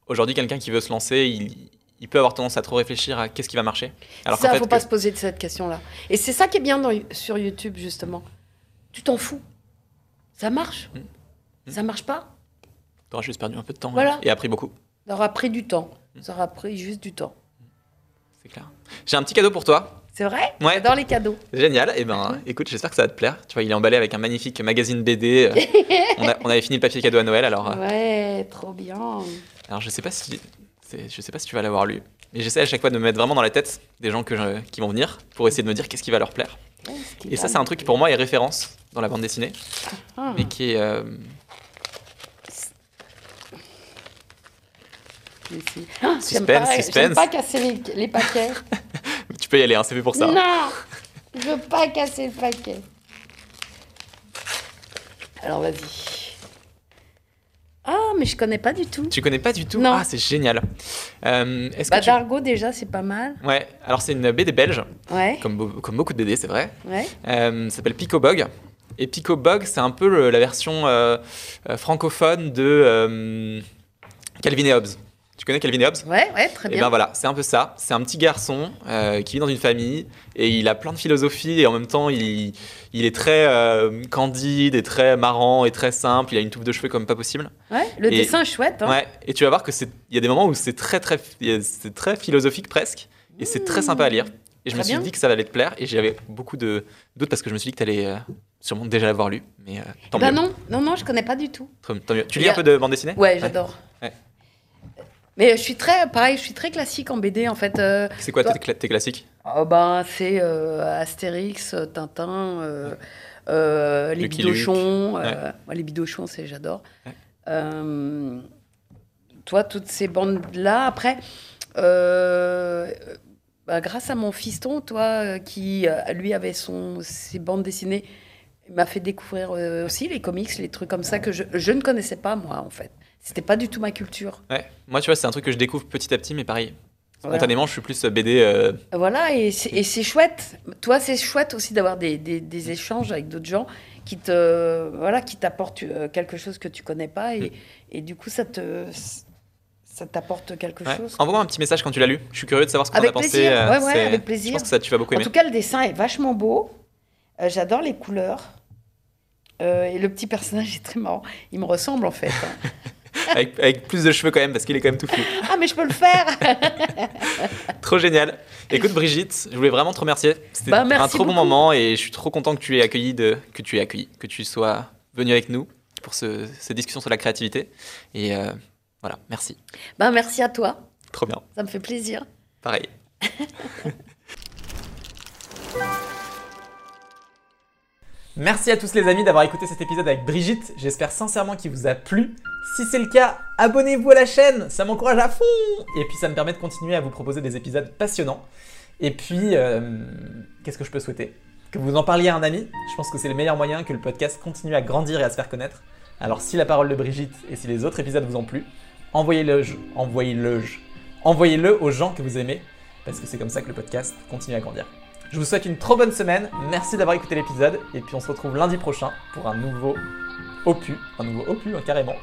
aujourd'hui, quelqu'un qui veut se lancer, il, il peut avoir tendance à trop réfléchir à qu'est-ce qui va marcher. Alors ça, qu'en fait, faut pas que- se poser de cette question-là. Et c'est ça qui est bien dans- sur YouTube, justement. Tu t'en fous. Ça marche. Mm. Ça marche pas. t'auras juste perdu un peu de temps Voilà. et appris beaucoup. Ça aura pris du temps. Ça aura pris juste du temps. C'est clair. J'ai un petit cadeau pour toi. C'est vrai? Ouais. J'adore les cadeaux. Génial. Et ben, écoute, j'espère que ça va te plaire. Tu vois, il est emballé avec un magnifique magazine BD. on, a- on avait fini le papier cadeau à Noël, alors, euh, Ouais, trop bien. alors je sais pas si, je sais pas si tu vas l'avoir lu. Mais j'essaie à chaque fois de me mettre vraiment dans la tête des gens que je- qui vont venir pour essayer de me dire qu'est-ce qui va leur plaire. Et ça, c'est un truc qui pour moi est référence dans la bande dessinée, Ah. mais qui est. euh. Ah, Suspense, pas, suspense. Pas casser les, les paquets. Tu peux y aller, hein, c'est fait pour ça. Non Je veux pas casser le paquet. Alors vas-y. Ah, mais je connais pas du tout. Tu connais pas du tout Non. Ah, c'est génial. Euh, Est-ce que Bah, tu- Dargo, déjà, c'est pas mal. Ouais, alors c'est une BD belge, Ouais, comme, beau- comme beaucoup de BD, c'est vrai. ouais. Euh, ça s'appelle Pico Bog. Et Pico Bog, c'est un peu le- la version euh, euh, francophone de Calvin et Hobbes. Tu connais Calvin et Hobbes? Ouais, ouais, très Et bien. ben voilà, c'est un peu ça. C'est un petit garçon euh, qui vit dans une famille et il a plein de philosophie et en même temps il, il est très euh, candide et très marrant et très simple. Il a une touffe de cheveux comme pas possible. Ouais, le Et- dessin est chouette. Hein. Ouais. Et tu vas voir que c'est, il y a des moments où c'est très très, c'est très philosophique presque et c'est très sympa à lire. Et je me Très suis bien. dit que ça allait te plaire et j'avais beaucoup de doutes parce que je me suis dit que tu allais sûrement déjà l'avoir lu. Mais euh, tant bah mieux. non, non, non, je connais pas du tout. Tant- tant mieux. Tu lis un peu de bande dessinée? Ouais, j'adore. Ouais. Mais je suis très, pareil, je suis très classique en BD en fait. Euh, C'est quoi Toi- tes, cla- tes classiques oh, ben, c'est euh, Astérix, Tintin, euh, les bidochons. moi, les bidochons, c'est j'adore. Ouais. Euh, toi, toutes ces bandes-là, après, euh, bah, grâce à mon fiston, toi, qui lui avait son, ses bandes dessinées, m'a fait découvrir aussi les comics, les trucs comme ça que je, je ne connaissais pas, moi, en fait. C'était pas du tout ma culture. Ouais. Moi, tu vois, c'est un truc que je découvre petit à petit, mais pareil. Voilà. Spontanément, je suis plus BD. euh, Voilà, et c'est et c'est chouette. Toi, c'est chouette aussi d'avoir des, des- des échanges avec d'autres gens qui te voilà, qui t'apportent euh, quelque chose que tu connais pas et, et du coup ça te ça t'apporte quelque ouais. chose. Envoie-moi un petit message quand tu l'as lu. Je suis curieux de savoir ce qu'on Avec a pensé. plaisir. euh, Ouais, ouais, avec plaisir. Je pense que ça, tu vas beaucoup En aimer. tout cas, le dessin est vachement beau. Euh, J'adore les couleurs. Euh, et le petit personnage est très marrant. Il me ressemble en fait. hein. avec, avec plus de cheveux quand même, parce qu'il est quand même tout flou. ah, mais je peux le faire Trop génial. Écoute, Brigitte, je voulais vraiment te remercier. C'était Bah, un trop bon moment et je suis trop content que tu aies accueilli, de, que tu aies accueilli, que tu sois venu avec nous pour ce, cette discussion sur la créativité. Et euh, voilà, merci. ben, Merci à toi. Trop bien. Ça me fait plaisir. Pareil. Merci à tous les amis d'avoir écouté cet épisode avec Brigitte. J'espère sincèrement qu'il vous a plu. Si c'est le cas, abonnez-vous à la chaîne, ça m'encourage à fond. Et puis ça me permet de continuer à vous proposer des épisodes passionnants. Et puis, euh, qu'est-ce que je peux souhaiter? Que vous en parliez à un ami. Je pense que c'est le meilleur moyen que le podcast continue à grandir et à se faire connaître. Alors si la parole de Brigitte et si les autres épisodes vous ont plu, envoyez-le, envoyez-le, envoyez-le aux gens que vous aimez, parce que c'est comme ça que le podcast continue à grandir. Je vous souhaite une trop bonne semaine, merci d'avoir écouté l'épisode, et puis on se retrouve lundi prochain pour un nouveau opus, un nouveau opus hein, carrément,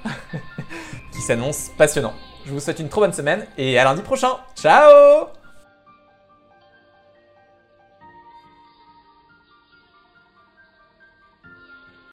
qui s'annonce passionnant. Je vous souhaite une trop bonne semaine, et à lundi prochain. Ciao